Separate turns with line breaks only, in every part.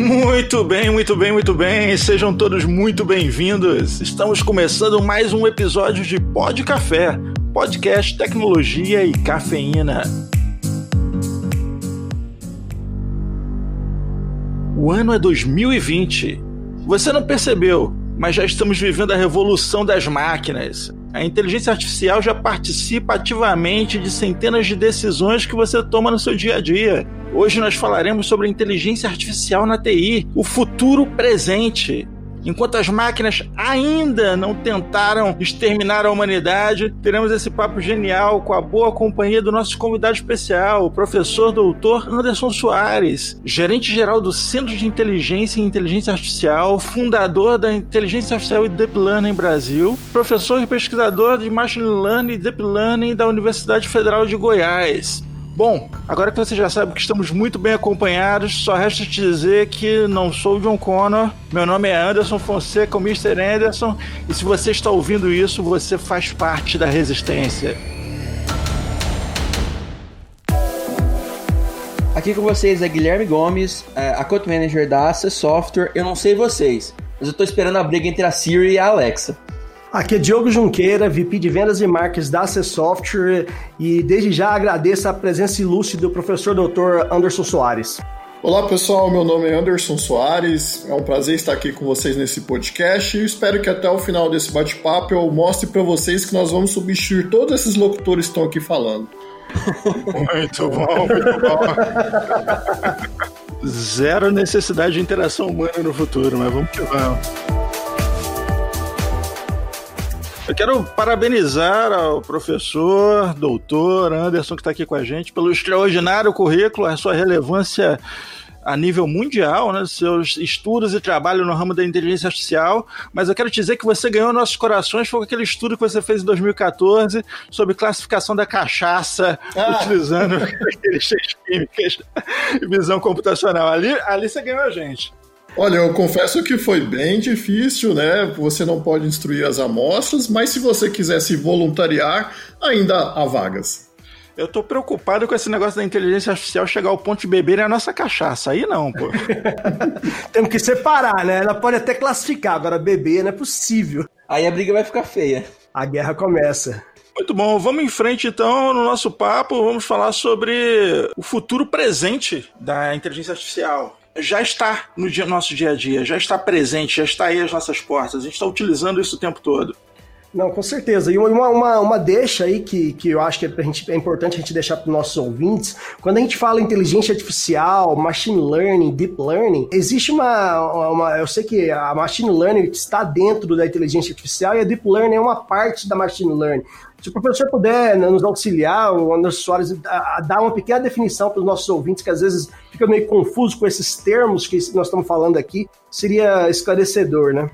Muito bem, muito bem, muito bem. Sejam todos muito bem-vindos. Estamos começando mais um episódio de Pod Café, podcast tecnologia e cafeína. O ano é 2020. Você não percebeu, mas já estamos vivendo a revolução das máquinas. A inteligência artificial já participa ativamente de centenas de decisões que você toma no seu dia a dia. Hoje nós falaremos sobre inteligência artificial na TI, o futuro presente. Enquanto as máquinas ainda não tentaram exterminar a humanidade, teremos esse papo genial com a boa companhia do nosso convidado especial, o professor doutor Anderson Soares, gerente-geral do Centro de Inteligência e Inteligência Artificial, fundador da Inteligência Artificial e Deep Learning Brasil, professor e pesquisador de Machine Learning e Deep Learning da Universidade Federal de Goiás. Bom, agora que você já sabe que estamos muito bem acompanhados, só resta te dizer que não sou o John Connor, meu nome é Anderson Fonseca, o Mr. Anderson, e se você está ouvindo isso, você faz parte da resistência.
Aqui com vocês é Guilherme Gomes, é, a Code Manager da Access Software. Eu não sei vocês, mas eu estou esperando a briga entre a Siri e a Alexa.
Aqui é Diogo Junqueira, VP de Vendas e Marketing da C Software e desde já agradeço a presença ilustre do professor Dr. Anderson Soares.
Olá pessoal, meu nome é Anderson Soares, é um prazer estar aqui com vocês nesse podcast e espero que até o final desse bate-papo eu mostre para vocês que nós vamos substituir todos esses locutores que estão aqui falando.
muito bom, muito bom. Zero necessidade de interação humana no futuro, mas vamos que vamos. Eu quero parabenizar ao professor, doutor Anderson, que está aqui com a gente, pelo extraordinário currículo, a sua relevância a nível mundial, né, seus estudos e trabalho no ramo da inteligência artificial, mas eu quero te dizer que você ganhou nossos corações foi aquele estudo que você fez em 2014 sobre classificação da cachaça ah. utilizando características químicas e visão computacional. Ali, ali você ganhou a gente.
Olha, eu confesso que foi bem difícil, né? Você não pode instruir as amostras, mas se você quiser se voluntariar, ainda há vagas.
Eu tô preocupado com esse negócio da inteligência artificial chegar ao ponto de beber a nossa cachaça. Aí não, pô.
Temos que separar, né? Ela pode até classificar, agora beber não é possível.
Aí a briga vai ficar feia.
A guerra começa.
Muito bom, vamos em frente então no nosso papo. Vamos falar sobre o futuro presente da inteligência artificial já está no dia, nosso dia a dia, já está presente, já está aí às nossas portas. A gente está utilizando isso o tempo todo.
Não, com certeza. E uma, uma, uma deixa aí que, que eu acho que é, gente, é importante a gente deixar para os nossos ouvintes, quando a gente fala inteligência artificial, machine learning, deep learning, existe uma, uma. Eu sei que a machine learning está dentro da inteligência artificial e a deep learning é uma parte da machine learning. Se o professor puder né, nos auxiliar, o Anderson Soares, a, a dar uma pequena definição para os nossos ouvintes, que às vezes fica meio confuso com esses termos que nós estamos falando aqui, seria esclarecedor, né?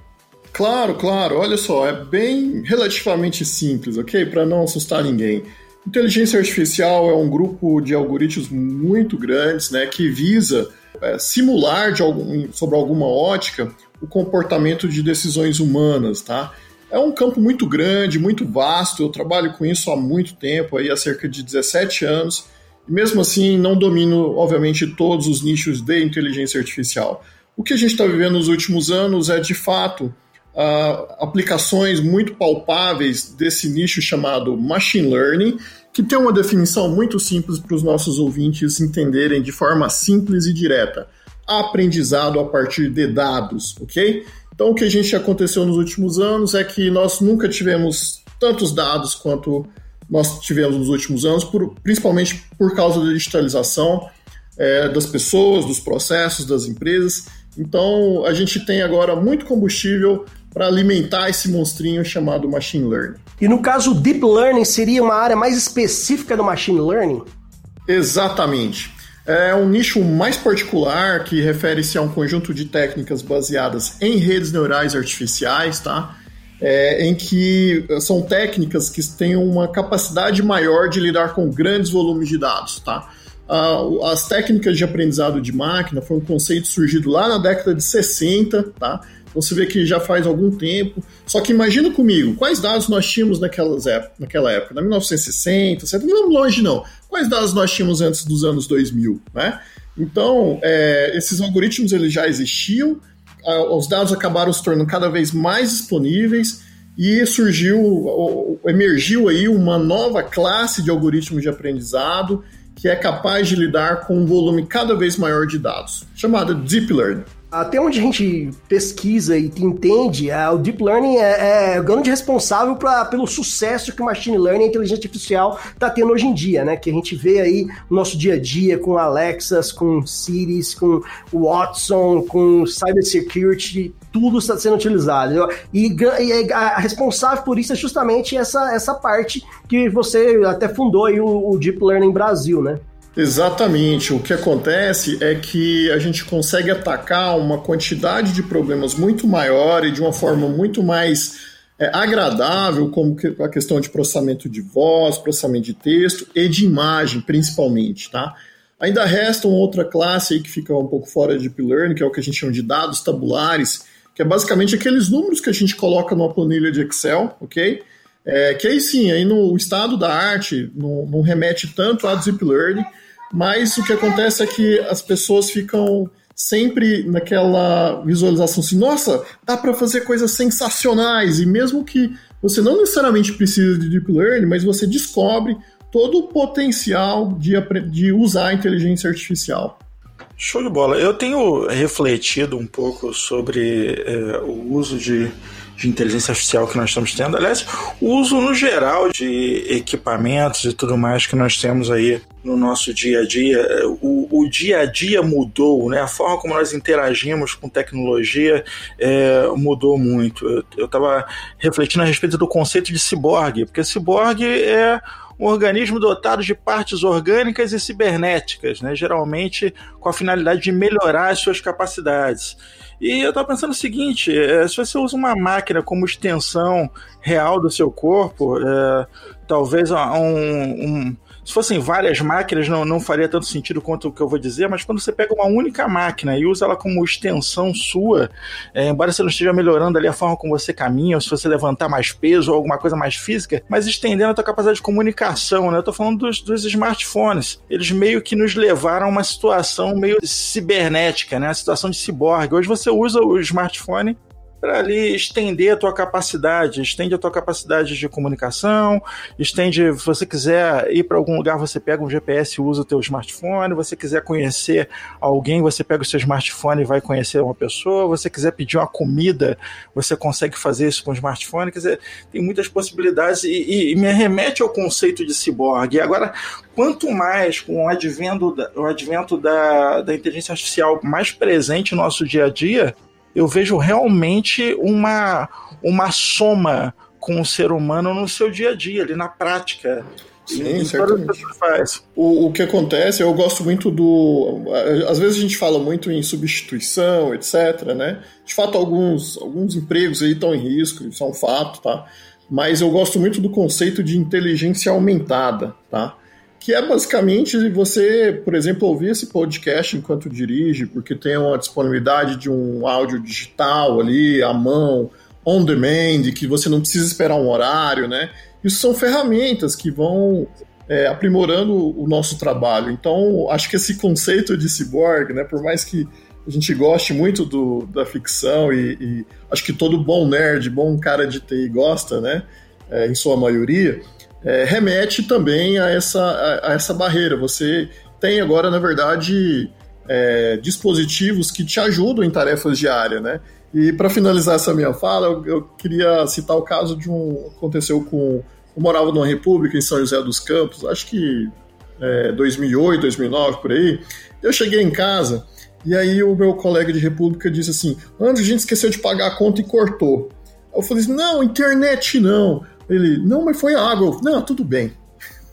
Claro, claro. Olha só, é bem relativamente simples, ok? Para não assustar ninguém. Inteligência artificial é um grupo de algoritmos muito grandes, né, que visa é, simular de algum, sobre alguma ótica o comportamento de decisões humanas, tá? É um campo muito grande, muito vasto. Eu trabalho com isso há muito tempo, aí há cerca de 17 anos. E mesmo assim, não domino, obviamente, todos os nichos de inteligência artificial. O que a gente está vivendo nos últimos anos é, de fato, uh, aplicações muito palpáveis desse nicho chamado machine learning, que tem uma definição muito simples para os nossos ouvintes entenderem de forma simples e direta. Aprendizado a partir de dados, ok? Então, o que a gente aconteceu nos últimos anos é que nós nunca tivemos tantos dados quanto nós tivemos nos últimos anos, por, principalmente por causa da digitalização é, das pessoas, dos processos, das empresas. Então, a gente tem agora muito combustível para alimentar esse monstrinho chamado machine learning.
E no caso, deep learning seria uma área mais específica do machine learning?
Exatamente. É um nicho mais particular que refere-se a um conjunto de técnicas baseadas em redes neurais artificiais, tá? É, em que são técnicas que têm uma capacidade maior de lidar com grandes volumes de dados, tá? as técnicas de aprendizado de máquina foi um conceito surgido lá na década de 60, tá? Você vê que já faz algum tempo. Só que imagina comigo, quais dados nós tínhamos naquelas naquela época, na 1960, 70, não longe não. Quais dados nós tínhamos antes dos anos 2000, né? Então, é, esses algoritmos eles já existiam, os dados acabaram se tornando cada vez mais disponíveis e surgiu, emergiu aí uma nova classe de algoritmos de aprendizado que é capaz de lidar com um volume cada vez maior de dados, chamada Deep Learning.
Até onde a gente pesquisa e entende, é, o Deep Learning é, é o grande responsável pra, pelo sucesso que o Machine Learning e a inteligência artificial está tendo hoje em dia, né? Que a gente vê aí no nosso dia a dia com Alexas, com Siris, com Watson, com Cybersecurity, tudo está sendo utilizado. E, e, a responsável por isso é justamente essa, essa parte que você até fundou aí o, o Deep Learning Brasil, né?
Exatamente. O que acontece é que a gente consegue atacar uma quantidade de problemas muito maior e de uma forma muito mais é, agradável, como a questão de processamento de voz, processamento de texto e de imagem, principalmente, tá? Ainda resta uma outra classe aí que fica um pouco fora de Deep Learning, que é o que a gente chama de dados tabulares, que é basicamente aqueles números que a gente coloca numa planilha de Excel, ok? É, que aí sim, aí no estado da arte não, não remete tanto a Deep Learning, mas o que acontece é que as pessoas ficam sempre naquela visualização assim, nossa, dá para fazer coisas sensacionais, e mesmo que você não necessariamente precise de Deep Learning, mas você descobre todo o potencial de, de usar a inteligência artificial.
Show de bola. Eu tenho refletido um pouco sobre é, o uso de de inteligência artificial que nós estamos tendo. Aliás, o uso no geral de equipamentos e tudo mais que nós temos aí no nosso dia a dia. O, o dia a dia mudou, né? A forma como nós interagimos com tecnologia é, mudou muito. Eu estava refletindo a respeito do conceito de ciborgue, porque ciborgue é um organismo dotado de partes orgânicas e cibernéticas, né? geralmente com a finalidade de melhorar as suas capacidades. E eu tava pensando o seguinte: é, se você usa uma máquina como extensão real do seu corpo, é, talvez um, um, se fossem várias máquinas, não, não faria tanto sentido quanto o que eu vou dizer, mas quando você pega uma única máquina e usa ela como extensão sua, é, embora você não esteja melhorando ali a forma como você caminha, ou se você levantar mais peso ou alguma coisa mais física, mas estendendo a tua capacidade de comunicação, né? Eu tô falando dos, dos smartphones. Eles meio que nos levaram a uma situação meio cibernética, né? A situação de ciborgue. Hoje você usa o smartphone para ali estender a tua capacidade, estende a tua capacidade de comunicação, estende, se você quiser ir para algum lugar, você pega um GPS e usa o teu smartphone, você quiser conhecer alguém, você pega o seu smartphone e vai conhecer uma pessoa, você quiser pedir uma comida, você consegue fazer isso com o smartphone, quer dizer, tem muitas possibilidades e, e, e me remete ao conceito de ciborgue. Agora, quanto mais com o advento da, o advento da, da inteligência artificial mais presente no nosso dia a dia, eu vejo realmente uma, uma soma com o ser humano no seu dia a dia, ali na prática.
Sim, certamente. O, o que acontece, eu gosto muito do. Às vezes a gente fala muito em substituição, etc. Né? De fato, alguns, alguns empregos aí estão em risco, isso é um fato, tá? Mas eu gosto muito do conceito de inteligência aumentada, tá? Que é basicamente você, por exemplo, ouvir esse podcast enquanto dirige, porque tem uma disponibilidade de um áudio digital ali, à mão, on demand, que você não precisa esperar um horário, né? Isso são ferramentas que vão é, aprimorando o nosso trabalho. Então, acho que esse conceito de cyborg, né, por mais que a gente goste muito do, da ficção e, e acho que todo bom nerd, bom cara de TI gosta, né, é, em sua maioria, é, remete também a essa, a, a, essa barreira. Você tem agora, na verdade, é, dispositivos que te ajudam em tarefas diárias, né? E para finalizar essa minha fala, eu, eu, queria citar o caso de um aconteceu com eu morava numa república em São José dos Campos, acho que é, 2008, 2009 por aí. Eu cheguei em casa e aí o meu colega de república disse assim: "André, a gente esqueceu de pagar a conta e cortou". Eu falei assim: "Não, internet não". Ele, não, mas foi água. Não, tudo bem.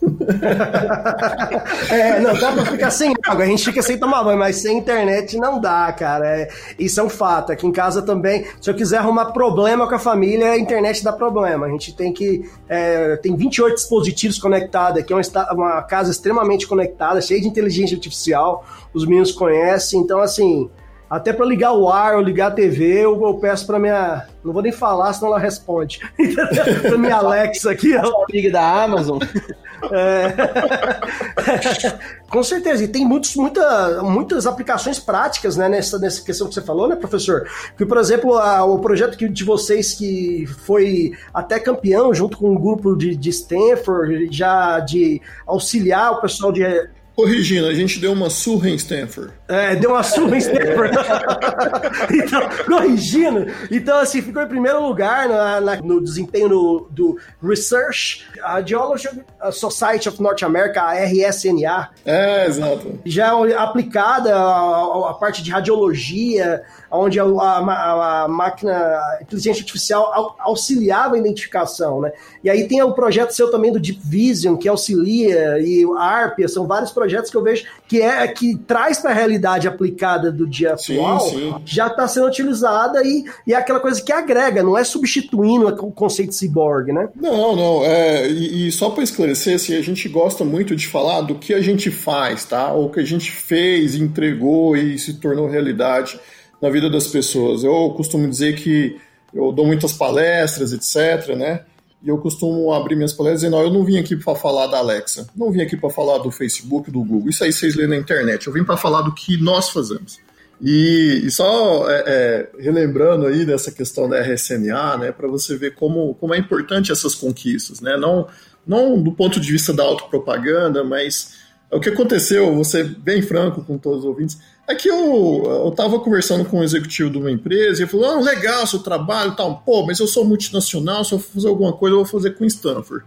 é, não, dá pra ficar sem água, a gente fica sem tomar banho, mas sem internet não dá, cara. É, isso é um fato. Aqui em casa também, se eu quiser arrumar problema com a família, a internet dá problema. A gente tem que. É, tem 28 dispositivos conectados aqui, é uma, uma casa extremamente conectada, cheia de inteligência artificial, os meninos conhecem, então assim Até para ligar o ar ou ligar a TV, eu, eu peço para minha. Não vou nem falar, senão ela responde. pra minha Alexa aqui, ó.
Amiga da Amazon. É...
Com certeza, e tem muitos, muita, muitas aplicações práticas né, nessa, nessa questão que você falou, né, professor? Que, por exemplo, a, o projeto que, de vocês que foi até campeão junto com um grupo de, de Stanford, já de auxiliar o pessoal de
Corrigindo, a gente deu uma surra em Stanford.
É, deu uma surra em Stanford. então, corrigindo. Então, assim, ficou em primeiro lugar na, na, no desempenho do, do, Research, a Geological Society of North America, a RSNA.
É, exato.
Já aplicada a, a parte de radiologia, onde a, a, a máquina, a inteligência artificial auxiliava a identificação, né? E aí tem o projeto seu também do Deep Vision, que auxilia, e o ARP, são vários projetos que eu vejo que é que traz para a realidade aplicada do dia sim, atual, sim. já está sendo utilizada e, e é aquela coisa que agrega, não é substituindo o conceito de cyborg, né?
Não, não, é, e, e só para esclarecer, assim, a gente gosta muito de falar do que a gente faz, tá? Ou que a gente fez, entregou e se tornou realidade na vida das pessoas. Eu costumo dizer que eu dou muitas palestras, etc, né? E eu costumo abrir minhas palestras dizendo: eu não vim aqui para falar da Alexa, não vim aqui para falar do Facebook, do Google. Isso aí vocês lêem na internet. Eu vim para falar do que nós fazemos. E, e só é, é, relembrando aí dessa questão da RSNA, né, para você ver como, como é importante essas conquistas, né? Não, não do ponto de vista da autopropaganda, mas o que aconteceu, vou ser bem franco com todos os ouvintes, é que eu, eu tava conversando com um executivo de uma empresa e ele falou: ah, legal seu trabalho tal. Pô, mas eu sou multinacional, se eu fazer alguma coisa, eu vou fazer com Stanford.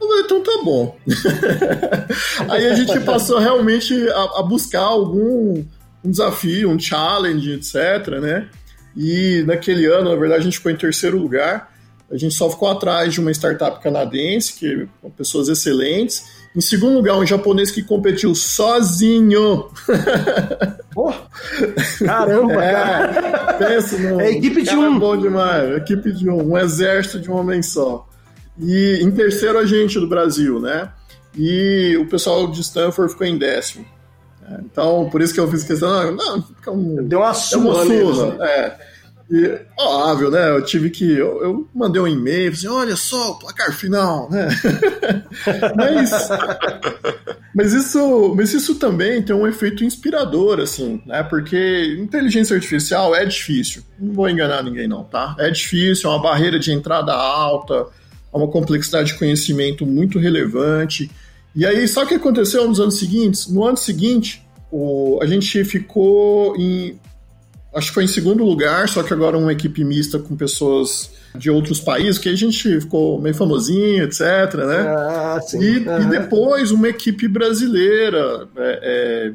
Eu falei, então tá bom. Aí a gente passou realmente a, a, buscar algum um desafio, um challenge, etc, né? E naquele ano, na verdade, a gente ficou em terceiro lugar. A gente só ficou atrás de uma startup canadense, que com pessoas excelentes, em segundo lugar, um japonês que competiu sozinho.
Oh, caramba,
é, cara. Pensa no.
É equipe de um.
bom demais. Equipe de um. Um exército de um homem só. E em terceiro, a gente do Brasil, né? E o pessoal de Stanford ficou em décimo. Então, por isso que eu fiz questão. Não,
não Deu uma surra.
Deu uma surra. É. E, óbvio, né? Eu tive que. Eu, eu mandei um e-mail, assim, olha só, o placar final, né? mas, mas, isso, mas isso também tem um efeito inspirador, assim, né? Porque inteligência artificial é difícil. Não vou enganar ninguém, não, tá? É difícil, é uma barreira de entrada alta, é uma complexidade de conhecimento muito relevante. E aí, só que aconteceu nos anos seguintes? No ano seguinte, o, a gente ficou em acho que foi em segundo lugar, só que agora uma equipe mista com pessoas de outros países, que a gente ficou meio famosinho, etc, né? Ah, sim. E, e depois uma equipe brasileira é, é,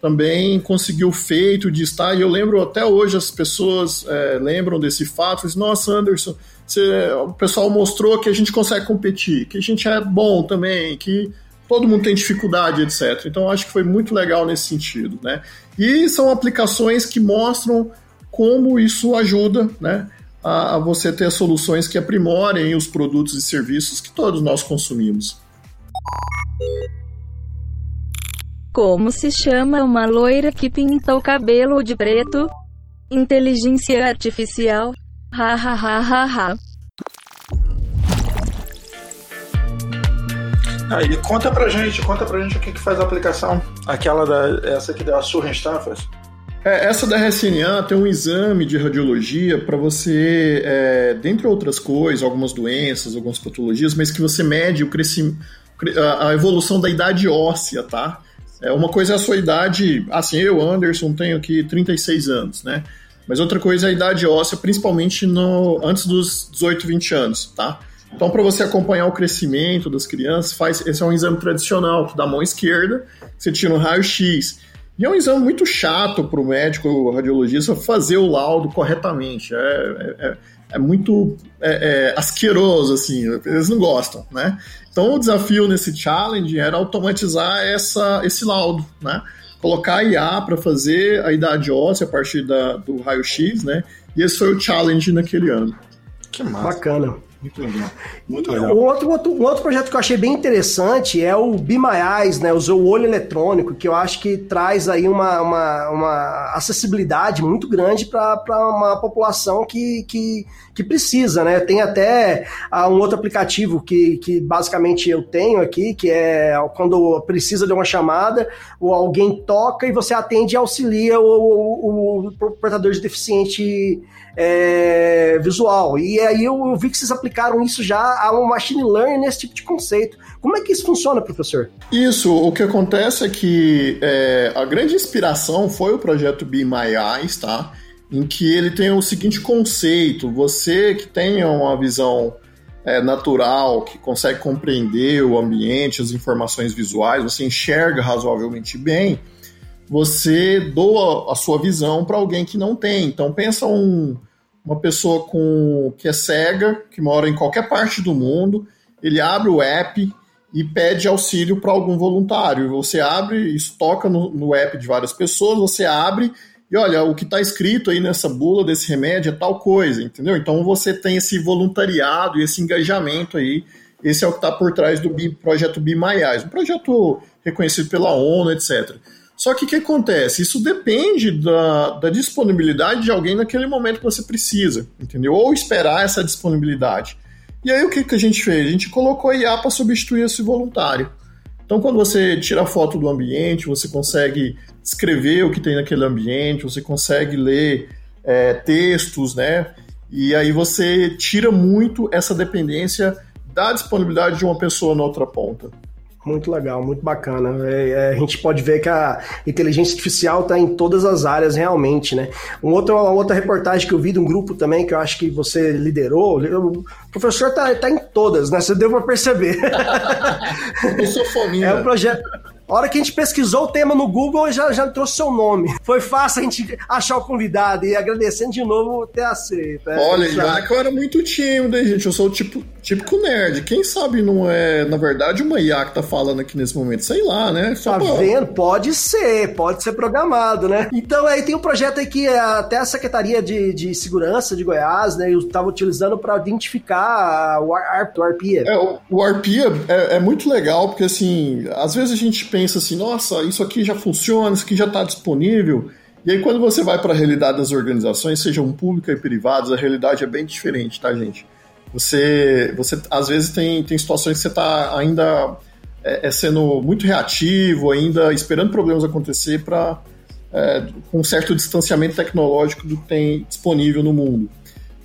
também conseguiu o feito de estar, e eu lembro até hoje as pessoas é, lembram desse fato, dizem, nossa, Anderson, você, o pessoal mostrou que a gente consegue competir, que a gente é bom também, que todo mundo tem dificuldade, etc. Então acho que foi muito legal nesse sentido, né? E são aplicações que mostram como isso ajuda, né? A, a você ter soluções que aprimorem os produtos e serviços que todos nós consumimos.
Como se chama uma loira que pinta o cabelo de preto? Inteligência artificial. Ha ha ha ha ha.
Aí, conta pra gente, conta pra gente o que, que faz a aplicação. Aquela da. Essa que deu a surra em Stanford.
É, essa da RSNA tem um exame de radiologia para você, é, dentre outras coisas, algumas doenças, algumas patologias, mas que você mede o crescimento, a evolução da idade óssea, tá? É, uma coisa é a sua idade, assim, eu, Anderson, tenho aqui 36 anos, né? Mas outra coisa é a idade óssea, principalmente no, antes dos 18, 20 anos, tá? Então, para você acompanhar o crescimento das crianças, faz esse é um exame tradicional da mão esquerda, você tira um raio-x. E é um exame muito chato para o médico radiologista fazer o laudo corretamente. É, é, é, é muito é, é, asqueroso, assim, eles não gostam, né? Então, o desafio nesse challenge era automatizar essa, esse laudo, né? Colocar IA para fazer a idade óssea a partir da, do raio-x, né? E esse foi o challenge naquele ano.
Que massa. Bacana.
Muito legal. Muito legal.
Um outro, outro, um outro projeto que eu achei bem interessante é o Eyes, né? O olho eletrônico, que eu acho que traz aí uma, uma, uma acessibilidade muito grande para uma população que, que, que precisa, né? Tem até uh, um outro aplicativo que, que basicamente eu tenho aqui, que é quando precisa de uma chamada, ou alguém toca e você atende e auxilia o, o, o portador de deficiente é, visual. E aí eu, vi que vocês aplicaram isso já a um machine learning nesse tipo de conceito. Como é que isso funciona, professor?
Isso, o que acontece é que é, a grande inspiração foi o projeto Be My Eyes, tá? em que ele tem o seguinte conceito: você que tenha uma visão é, natural, que consegue compreender o ambiente, as informações visuais, você enxerga razoavelmente bem, você doa a sua visão para alguém que não tem. Então pensa um, uma pessoa com que é cega, que mora em qualquer parte do mundo, ele abre o app e pede auxílio para algum voluntário. Você abre, isso toca no, no app de várias pessoas, você abre e olha, o que está escrito aí nessa bula desse remédio é tal coisa, entendeu? Então você tem esse voluntariado e esse engajamento aí. Esse é o que está por trás do projeto Be My Eyes, um projeto reconhecido pela ONU, etc. Só que o que acontece? Isso depende da, da disponibilidade de alguém naquele momento que você precisa, entendeu? Ou esperar essa disponibilidade. E aí o que, que a gente fez? A gente colocou a IA para substituir esse voluntário. Então, quando você tira foto do ambiente, você consegue escrever o que tem naquele ambiente, você consegue ler é, textos, né? E aí você tira muito essa dependência da disponibilidade de uma pessoa na outra ponta.
Muito legal, muito bacana. É, é, a gente pode ver que a inteligência artificial está em todas as áreas realmente, né? Um outro, uma outra reportagem que eu vi de um grupo também que eu acho que você liderou, o professor está tá em todas, né? Você deu para perceber.
eu sou fominha.
É um projeto. A hora que a gente pesquisou o tema no Google, já, já trouxe seu nome. Foi fácil a gente achar o convidado e agradecendo de novo ter aceito.
É, olha, já que eu era muito tímido, hein, gente? Eu sou o tipo, típico nerd. Quem sabe não é, na verdade, uma IA que tá falando aqui nesse momento? Sei lá, né?
Só tá pra... vendo? Pode ser, pode ser programado, né? Então aí tem um projeto aí que até a Secretaria de, de Segurança de Goiás, né, eu estava utilizando para identificar o, ARP, o ARPIA.
É, o, o ARPIA é, é muito legal, porque assim, às vezes a gente pensa pensa assim, nossa, isso aqui já funciona, isso aqui já está disponível. E aí quando você vai para a realidade das organizações, sejam públicas e privadas, a realidade é bem diferente, tá, gente? Você, você às vezes tem, tem situações que você está ainda é, é, sendo muito reativo, ainda esperando problemas acontecer para é, com um certo distanciamento tecnológico do que tem disponível no mundo.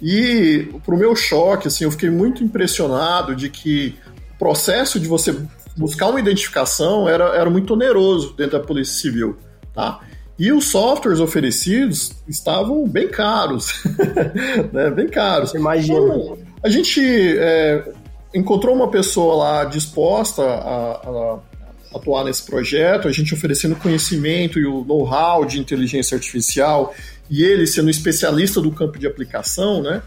E para o meu choque, assim, eu fiquei muito impressionado de que o processo de você buscar uma identificação era, era muito oneroso dentro da Polícia Civil, tá? E os softwares oferecidos estavam bem caros, né? Bem caros.
Imagina. Então,
a gente é, encontrou uma pessoa lá disposta a, a, atuar nesse projeto, a gente oferecendo conhecimento e o know-how de inteligência artificial e ele sendo especialista do campo de aplicação, né?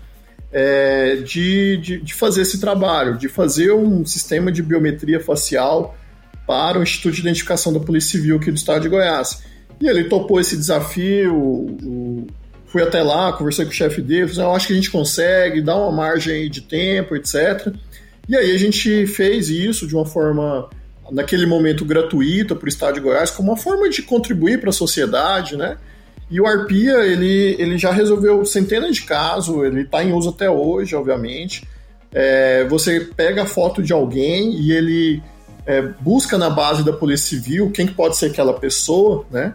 É, de, de, de, fazer esse trabalho, de fazer um sistema de biometria facial para o Instituto de Identificação da Polícia Civil aqui do estado de Goiás. E ele topou esse desafio, o, fui até lá, conversei com o chefe dele, falei, eu acho que a gente consegue, dá uma margem de tempo, etc. E aí a gente fez isso de uma forma, naquele momento, gratuita para o estado de Goiás, como uma forma de contribuir para a sociedade, né? E o Arpia, ele, ele já resolveu centenas de casos, ele está em uso até hoje, obviamente. É, você pega a foto de alguém e ele é, busca na base da Polícia Civil quem que pode ser aquela pessoa, né?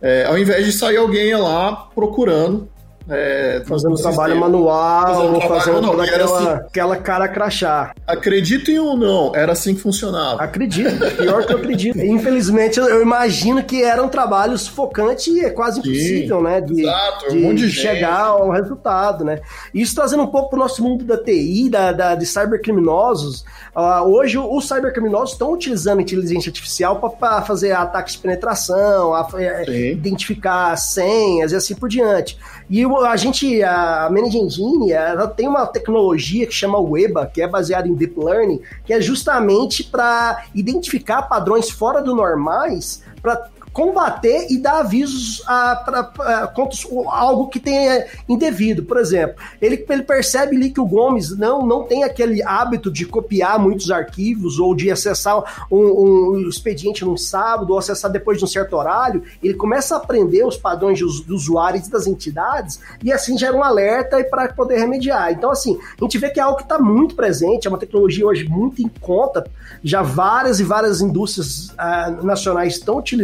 É, ao invés de sair alguém lá procurando
é, fazendo trabalho manual, fazendo, fazendo manual, aquela, assim, aquela cara crachá.
Acreditem ou não, era assim que funcionava.
Acredito, pior que eu acredito. Infelizmente, eu imagino que era um trabalho sufocante e é quase impossível, Sim, né? De, exato, de, um de chegar ao resultado, né? Isso trazendo um pouco para o nosso mundo da TI, da, da de cybercriminosos. Uh, hoje, os cybercriminosos estão utilizando inteligência artificial para fazer ataques de penetração, a, é, identificar senhas e assim por diante. E a gente, a Manage Engine, ela tem uma tecnologia que chama Weba, que é baseada em Deep Learning, que é justamente para identificar padrões fora do normais para combater e dar avisos a, pra, pra, contra algo que tenha indevido. Por exemplo, ele, ele percebe ali que o Gomes não, não tem aquele hábito de copiar muitos arquivos ou de acessar um, um expediente num sábado ou acessar depois de um certo horário. Ele começa a aprender os padrões dos, usuários e das entidades e assim gera um alerta para poder remediar. Então, assim, a gente vê que é algo que está muito presente, é uma tecnologia hoje muito em conta, já várias e várias indústrias uh, nacionais estão utilizando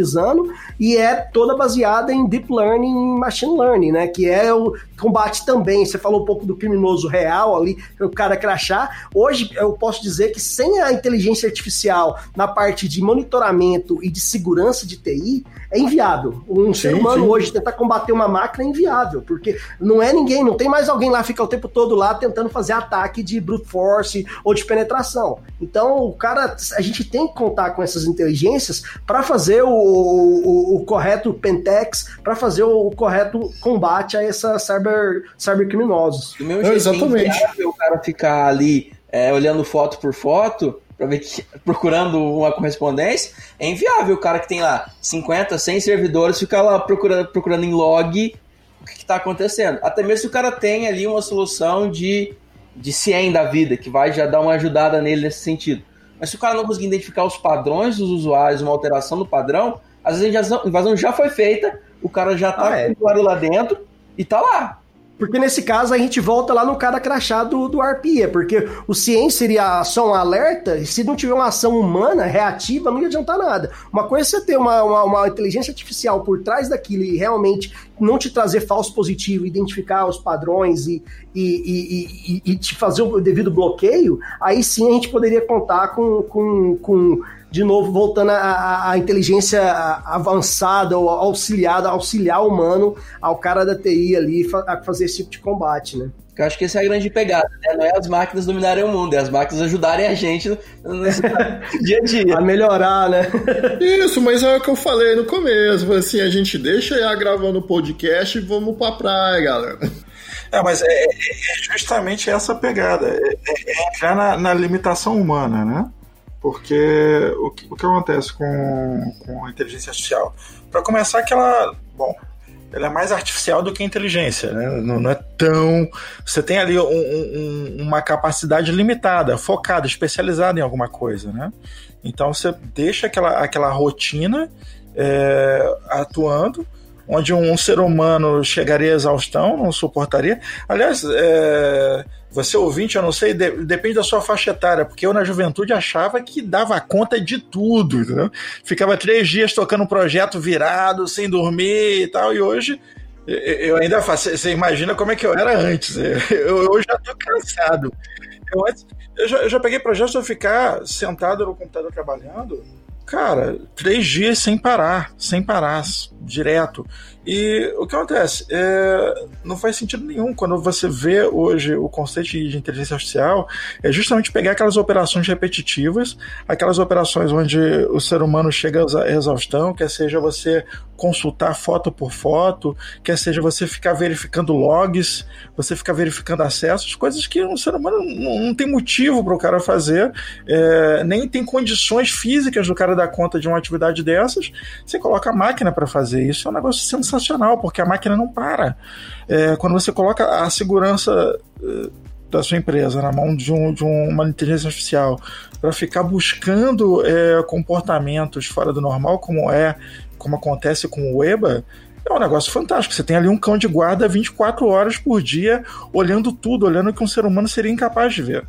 e é toda baseada em deep learning e machine learning, né? Que é o combate também. Você falou um pouco do criminoso real ali, o cara crachar. Hoje eu posso dizer que sem a inteligência artificial na parte de monitoramento e de segurança de TI, é inviável. Um sim, ser humano sim. hoje tentar combater uma máquina é inviável, porque não é ninguém, não tem mais alguém lá fica o tempo todo lá tentando fazer ataque de brute force ou de penetração. Então, o cara, a gente tem que contar com essas inteligências para fazer o, o, o, correto pentex, para fazer o, correto combate a essa cyber, cybercriminosos.
Do meu jeito, é exatamente. É o cara ficar ali é, olhando foto por foto, para ver que, procurando uma correspondência, é inviável o cara que tem lá 50, 100 servidores ficar lá procurando, procurando em log o que está acontecendo. Até mesmo se o cara tem ali uma solução de, de CIEM da vida, que vai já dar uma ajudada nele nesse sentido. Mas se o cara não conseguir identificar os padrões dos usuários, uma alteração do padrão, às vezes a invasão já foi feita, o cara já está ah, é. com o usuário lá dentro e está lá.
Porque nesse caso a gente volta lá no cara crachado do, arpia, porque o ciência seria só um alerta, e se não tiver uma ação humana reativa, não ia adiantar nada. Uma coisa é você ter uma, uma, uma inteligência artificial por trás daquilo e realmente não te trazer falso positivo, identificar os padrões e, e, e, e, e te fazer o devido bloqueio, aí sim a gente poderia contar com, com, com de novo, voltando à, inteligência avançada ou auxiliada, auxiliar humano ao cara da TI ali a fazer esse tipo de combate, né?
Eu acho que essa é a grande pegada, né? Não é as máquinas dominarem o mundo, é as máquinas ajudarem a gente no, no dia a dia.
a melhorar, né?
Isso, mas é o que eu falei no começo. Assim, a gente deixa aí gravando o podcast e vamos pra praia, galera.
É, mas é, é, é justamente essa pegada. É, é entrar na, na limitação humana, né? Porque o que, o que acontece com, com a inteligência artificial? Para começar, que ela, bom, ela é mais artificial do que inteligência, né? não, não, é tão. Você tem ali um, um, uma capacidade limitada, focada, especializada em alguma coisa, né? Então você deixa aquela, aquela rotina é, atuando, onde um, ser humano chegaria à exaustão, não suportaria. Aliás, é, você ouvinte, eu não sei, de, depende da sua faixa etária, porque eu na juventude achava que dava conta de tudo, entendeu? Ficava três dias tocando um projeto virado, sem dormir e tal, e hoje eu ainda faço. Você imagina como é que eu era antes. Eu, eu já tô cansado. Eu, eu, já, eu já peguei projetos de eu ficar sentado no computador trabalhando cara, três dias sem parar, sem parar, direto. E o que acontece? É, não faz sentido nenhum quando você vê hoje o conceito de inteligência artificial, é justamente pegar aquelas operações repetitivas, aquelas operações onde o ser humano chega à exaustão, quer seja você consultar foto por foto, quer seja você ficar verificando logs, você ficar verificando acessos, coisas que um ser humano não, não tem motivo para o cara fazer, é, nem tem condições físicas do cara dar conta de uma atividade dessas. Você coloca a máquina para fazer isso, é um negócio sensacional, porque a máquina não para. É, quando você coloca a segurança é, da sua empresa na mão de, um, de uma inteligência artificial para ficar buscando é, comportamentos fora do normal, como é como acontece com o EBA, é um negócio fantástico. Você tem ali um cão de guarda 24 horas por dia, olhando tudo, olhando o que um ser humano seria incapaz de ver.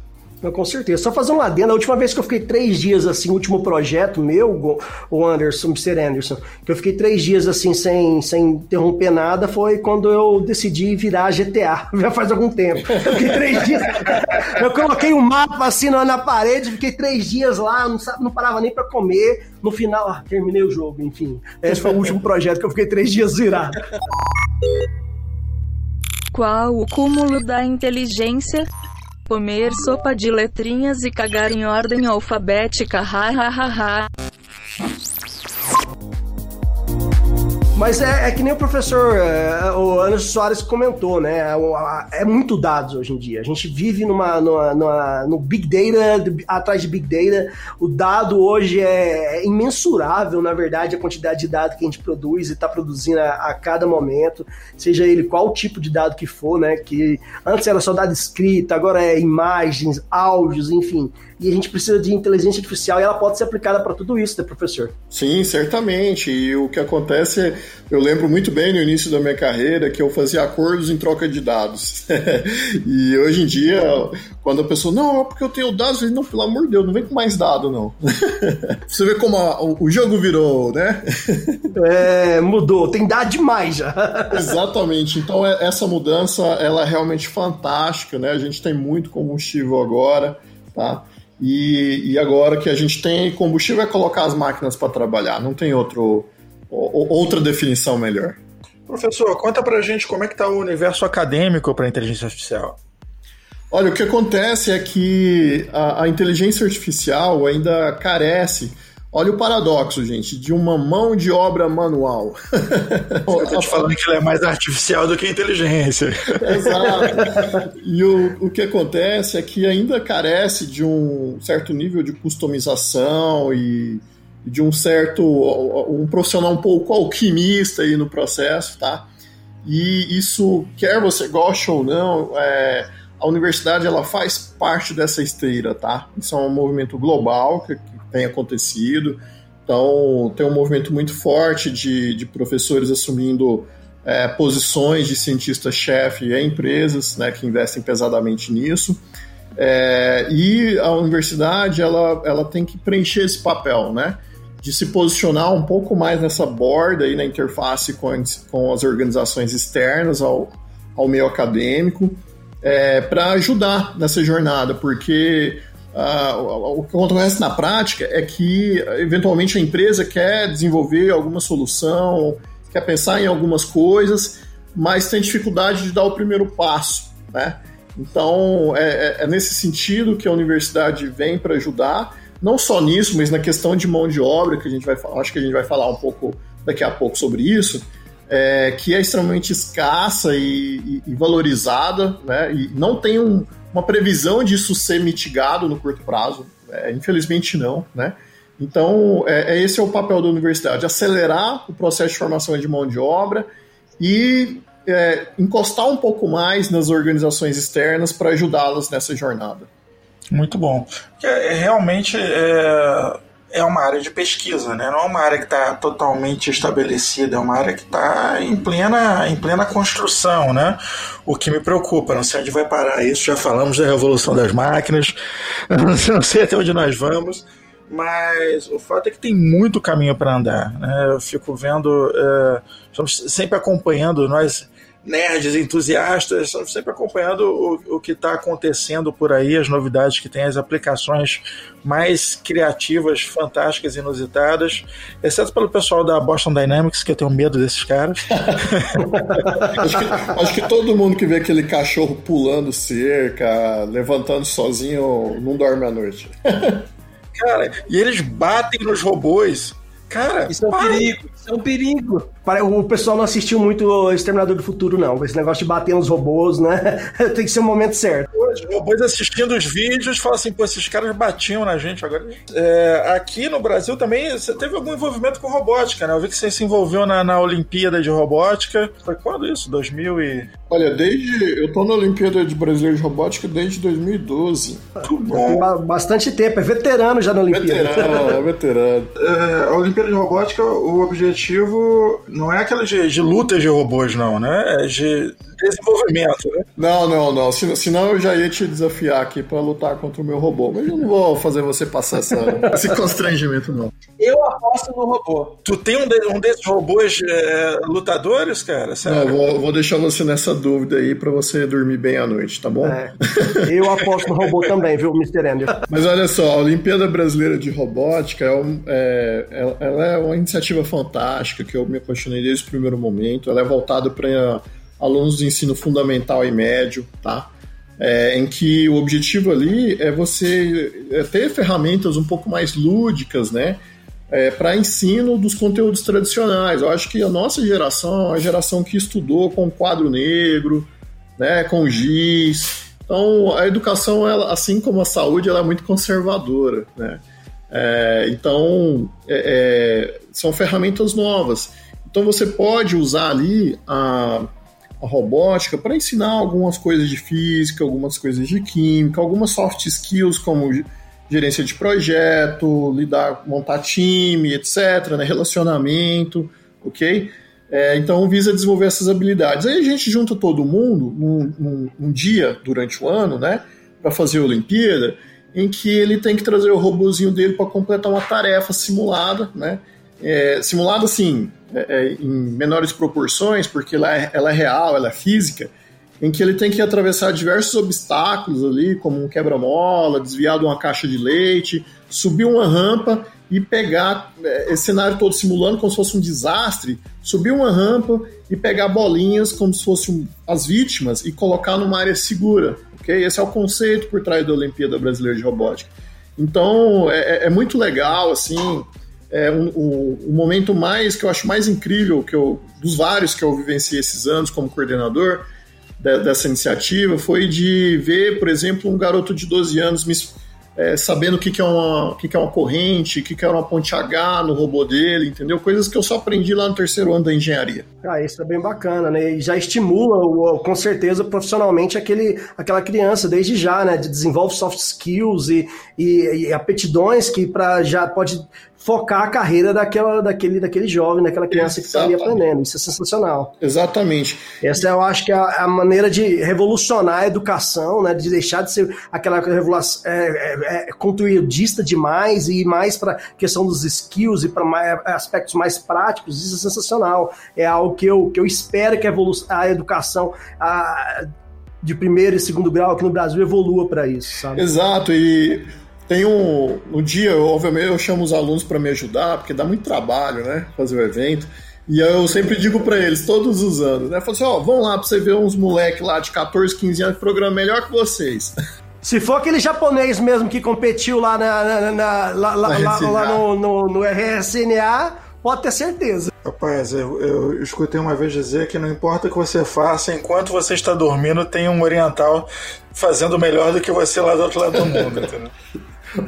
Com certeza. Só fazer um adendo, a última vez que eu fiquei três dias assim, último projeto meu, o Anderson, Mr. Anderson, que eu fiquei três dias assim sem, sem interromper nada, foi quando eu decidi virar GTA. Já faz algum tempo. Eu fiquei três dias. eu coloquei um mapa assim na, na parede, fiquei três dias lá, não, não parava nem para comer. No final, ah, terminei o jogo, enfim. Esse foi o último projeto que eu fiquei três dias virado.
Qual o cúmulo da inteligência? Comer sopa de letrinhas e cagar em ordem alfabética. Ha ha ha ha.
Mas é, é, que nem o professor é, o Anderson Soares comentou, né? É, é, muito dados hoje em dia. A gente vive numa, numa, numa, no Big Data, atrás de Big Data. O dado hoje é, é imensurável, na verdade, a quantidade de dados que a gente produz e está produzindo a, a, cada momento, seja ele qual tipo de dado que for, né? Que antes era só dado escrito, agora é imagens, áudios, enfim e a gente precisa de inteligência artificial e ela pode ser aplicada para tudo isso, né, professor?
Sim, certamente. E o que acontece, é, eu lembro muito bem no início da minha carreira que eu fazia acordos em troca de dados. e hoje em dia, quando a pessoa, não, é porque eu tenho dados, eu não, pelo amor de Deus, não vem com mais dado, não. Você vê como a, o, o, jogo virou, né?
é, mudou, tem dado demais já.
Exatamente. Então, é, essa mudança, ela é realmente fantástica, né? A gente tem muito combustível agora, tá? E, e agora que a gente tem combustível é colocar as máquinas para trabalhar, não tem outro, outra definição melhor.
Professor, conta pra gente como é que está o universo acadêmico para a inteligência artificial.
Olha, o que acontece é que a, a inteligência artificial ainda carece Olha o paradoxo, gente, de uma mão de obra manual.
Eu tô te falando que ela é mais artificial do que inteligência.
Exato. E o, o que acontece é que ainda carece de um certo nível de customização e, de um certo um profissional um pouco alquimista aí no processo, tá? E isso, quer você goste ou não, é, a universidade ela faz parte dessa esteira, tá? Isso é um movimento global que tem acontecido. Então, tem um movimento muito forte de, de professores assumindo é, posições de cientista-chefe em empresas né, que investem pesadamente nisso. É, e a universidade ela, ela tem que preencher esse papel, né? De se posicionar um pouco mais nessa borda aí na interface com, com as organizações externas ao, ao meio acadêmico, é, para ajudar nessa jornada, porque Uh, o que acontece na prática é que, eventualmente, a empresa quer desenvolver alguma solução, quer pensar em algumas coisas, mas tem dificuldade de dar o primeiro passo, né? Então, é, é, é nesse sentido que a universidade vem para ajudar, não só nisso, mas na questão de mão de obra, que a gente vai acho que a gente vai falar um pouco daqui a pouco sobre isso, é, que é extremamente escassa e, e, e valorizada, né? E não tem um, uma previsão disso ser mitigado no curto prazo. É, infelizmente não, né? Então, é, é, esse é o papel da universidade, acelerar o processo de formação de mão de obra e é, encostar um pouco mais nas organizações externas para ajudá-las nessa jornada.
Muito bom. É, realmente, é, é uma área de pesquisa, né? não é uma área que está totalmente estabelecida, é uma área que está em plena, em plena construção. Né? O que me preocupa, não sei onde vai parar isso, já falamos da revolução das máquinas, não sei até onde nós vamos, mas o fato é que tem muito caminho para andar. Né? Eu fico vendo, é, estamos sempre acompanhando, nós nerds, entusiastas, sempre acompanhando o, o que está acontecendo por aí, as novidades que tem, as aplicações mais criativas, fantásticas, inusitadas, exceto pelo pessoal da Boston Dynamics, que eu tenho medo desses caras.
acho, que, acho, que, todo mundo que vê aquele cachorro pulando cerca, levantando sozinho, não dorme à noite.
Cara, e eles batem nos robôs. Cara,
isso é um perigo, isso é um perigo. O pessoal não assistiu muito o Exterminador do Futuro, não. Esse negócio de bater nos robôs, né? Tem que ser o momento certo.
Os robôs assistindo os vídeos falam assim, pô, esses caras batiam na gente agora. É, aqui no Brasil também, você teve algum envolvimento com robótica, né? Eu vi que você se envolveu na, na Olimpíada de Robótica. Foi quando isso? 2000 e...
Olha, desde... Eu tô na Olimpíada de Brasileiro de Robótica desde 2012.
Muito bom. Tem bastante tempo, é veterano já na Olimpíada.
Veterano, é veterano.
É, a Olimpíada de Robótica, o objetivo não é aquela de, de luta de robôs, não, né? É de desenvolvimento, né?
Não, não, não. Senão eu já ia te desafiar aqui para lutar contra o meu robô. Mas eu não vou fazer você passar essa, esse constrangimento, não.
Eu aposto no robô.
Tu tem um, de, um desses robôs é, lutadores, cara?
Sério? Não, vou, vou deixar você nessa dúvida aí para você dormir bem à noite, tá bom? É.
Eu aposto no robô também, viu, Mr. Ender?
Mas olha só, a Olimpíada Brasileira de Robótica é, um, é, ela é uma iniciativa fantástica que eu me apaixonei desde o primeiro momento. Ela é voltada para alunos do ensino fundamental e médio, tá? É, em que o objetivo ali é você é ter ferramentas um pouco mais lúdicas, né? é, para ensino dos conteúdos tradicionais. Eu acho que a nossa geração é a geração que estudou com quadro negro, né, com giz. Então, a educação, ela, assim como a saúde, ela é muito conservadora. Né? É, então, é, é são ferramentas novas. Então, você pode usar ali a, a robótica para ensinar algumas coisas de física, algumas coisas de química, algumas soft skills como gerência de projeto, lidar, montar time, etc., né, relacionamento, ok? É, então visa desenvolver essas habilidades. Aí a gente junta todo mundo num, num, num dia durante o ano, né, para fazer a Olimpíada, em que ele tem que trazer o robozinho dele para completar uma tarefa simulada, né? É, simulada assim, é, é, em menores proporções, porque ela é, ela é real, ela é física, em que ele tem que atravessar diversos obstáculos ali, como um quebra-mola, desviar de uma caixa de leite, subir uma rampa e pegar é, esse cenário todo simulando como se fosse um desastre, subir uma rampa e pegar bolinhas como se fossem as vítimas e colocar numa área segura, ok? Esse é o conceito por trás da Olimpíada Brasileira de Robótica. Então, é, é, é muito legal, assim, é um, um, um, momento mais que eu acho mais incrível que eu, dos vários que eu vivenciei esses anos como coordenador, de, dessa iniciativa foi de ver, por exemplo, um garoto de 12 anos me, é, sabendo o que, que, é uma, o que, que é uma corrente, o que, que é uma ponte H no robô dele, entendeu? Coisas que eu só aprendi lá no terceiro ano da engenharia.
Ah, isso é bem bacana, né? E já estimula, com certeza, profissionalmente aquele, aquela criança desde já, né? Desenvolve soft skills e, e, e aptidões que pra, já pode focar a carreira daquela, daquele, daquele jovem, daquela criança que está ali aprendendo. Isso é sensacional.
Exatamente.
Essa eu acho que é a, a maneira de revolucionar a educação, né? De deixar de ser aquela revolução é, é, é, conteudista demais e mais para questão dos skills e para aspectos mais práticos. Isso é sensacional. É algo que eu, que eu espero que a, a educação. A, de primeiro e segundo grau aqui no Brasil evolua para isso, sabe?
Exato, e tem um. No dia, eu, obviamente, eu chamo os alunos para me ajudar, porque dá muito trabalho, né? Fazer o evento. E eu sempre digo para eles, todos os anos, né? Falo assim: ó, vão lá pra você ver uns moleques lá de 14, 15 anos que programa melhor que vocês.
Se for aquele japonês mesmo que competiu lá, na, na, na lá, lá, no, no, no RSNA, pode ter certeza.
Rapaz, eu, eu, escutei uma vez dizer que não importa o que você faça, enquanto você está dormindo, tem um oriental fazendo melhor do que você lá do outro lado do mundo, entendeu?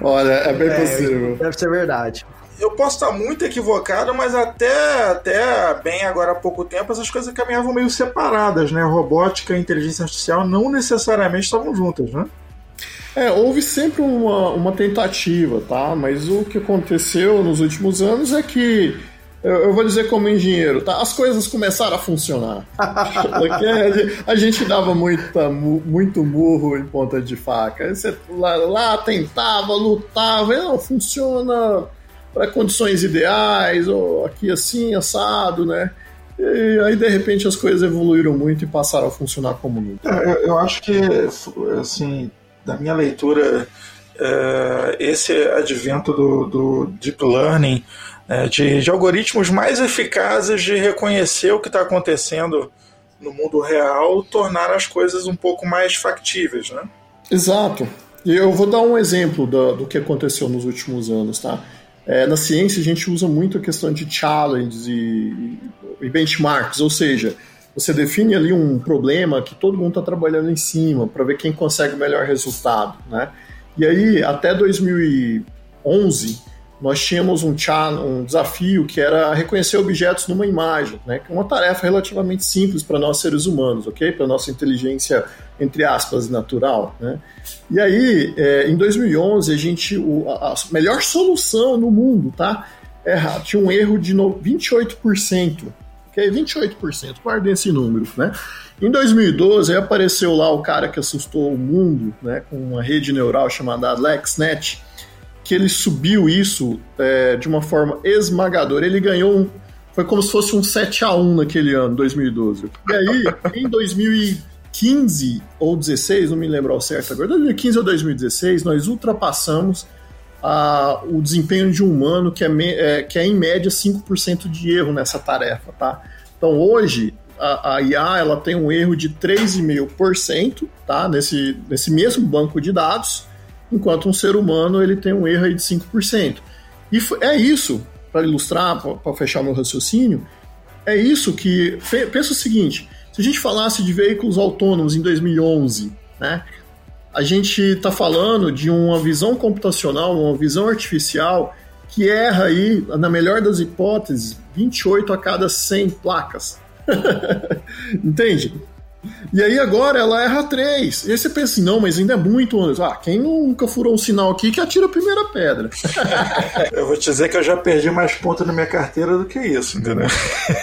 Olha, é bem é, possível.
Deve ser verdade.
Eu posso estar muito equivocado, mas até, até bem agora há pouco tempo essas coisas caminhavam meio separadas, né? Robótica e inteligência artificial não necessariamente estavam juntas, né?
É, houve sempre uma, uma tentativa, tá? Mas o que aconteceu nos últimos anos é que eu, vou dizer como engenheiro, tá? As coisas começaram a funcionar. a gente dava muita, muito murro em ponta de faca. Você lá, lá tentava, lutava, e não funciona para condições ideais, ou aqui assim, assado, né? E aí, de repente, as coisas evoluíram muito e passaram a funcionar como nunca.
É, eu, eu acho que, assim, da minha leitura, é, esse advento do, do deep learning né, de, de algoritmos mais eficazes de reconhecer o que está acontecendo no mundo real, tornar as coisas um pouco mais factíveis, né?
Exato. E eu vou dar um exemplo do, do que aconteceu nos últimos anos, tá? É, na ciência a gente usa muito a questão de challenges e, e benchmarks, ou seja, você define ali um problema que todo mundo está trabalhando em cima para ver quem consegue o melhor resultado, né? E aí, até 2011, nós tínhamos um, um desafio que era reconhecer objetos numa imagem, né? É uma tarefa relativamente simples para nós seres humanos, ok? Para nossa inteligência entre aspas natural, né? E aí, é, em 2011 a gente o, a, a, melhor solução no mundo, tá? É, tinha um erro de no, 28%, ok? 28%, guardem esse número, né? Em 2012 apareceu lá o cara que assustou o mundo, né? Com uma rede neural chamada AlexNet que ele subiu isso é, de uma forma esmagadora. Ele ganhou um, Foi como se fosse um 7 a 1 naquele ano, 2012. E aí, em 2015 ou 16, não me lembro ao certo agora, 2015 ou 2016, nós ultrapassamos a, o desempenho de um humano, que é, é, que é em média 5% de erro nessa tarefa, tá? Então hoje a, a IA ela tem um erro de 3,5%, tá? Nesse, nesse mesmo banco de dados enquanto um ser humano ele tem um erro aí de 5%. E é isso. para ilustrar, para fechar meu raciocínio, é isso que. Pensa o seguinte: se a gente falasse de veículos autônomos em 2011, né? A gente está falando de uma visão computacional, uma visão artificial que erra aí, na melhor das hipóteses, 28 a cada 100 placas. Entende? E aí agora ela erra três. E aí você pensa assim, não, mas ainda é muito. Ah, quem nunca furou um sinal aqui que atira a primeira pedra.
eu vou te dizer que eu já perdi mais pontos na minha carteira do que isso, entendeu?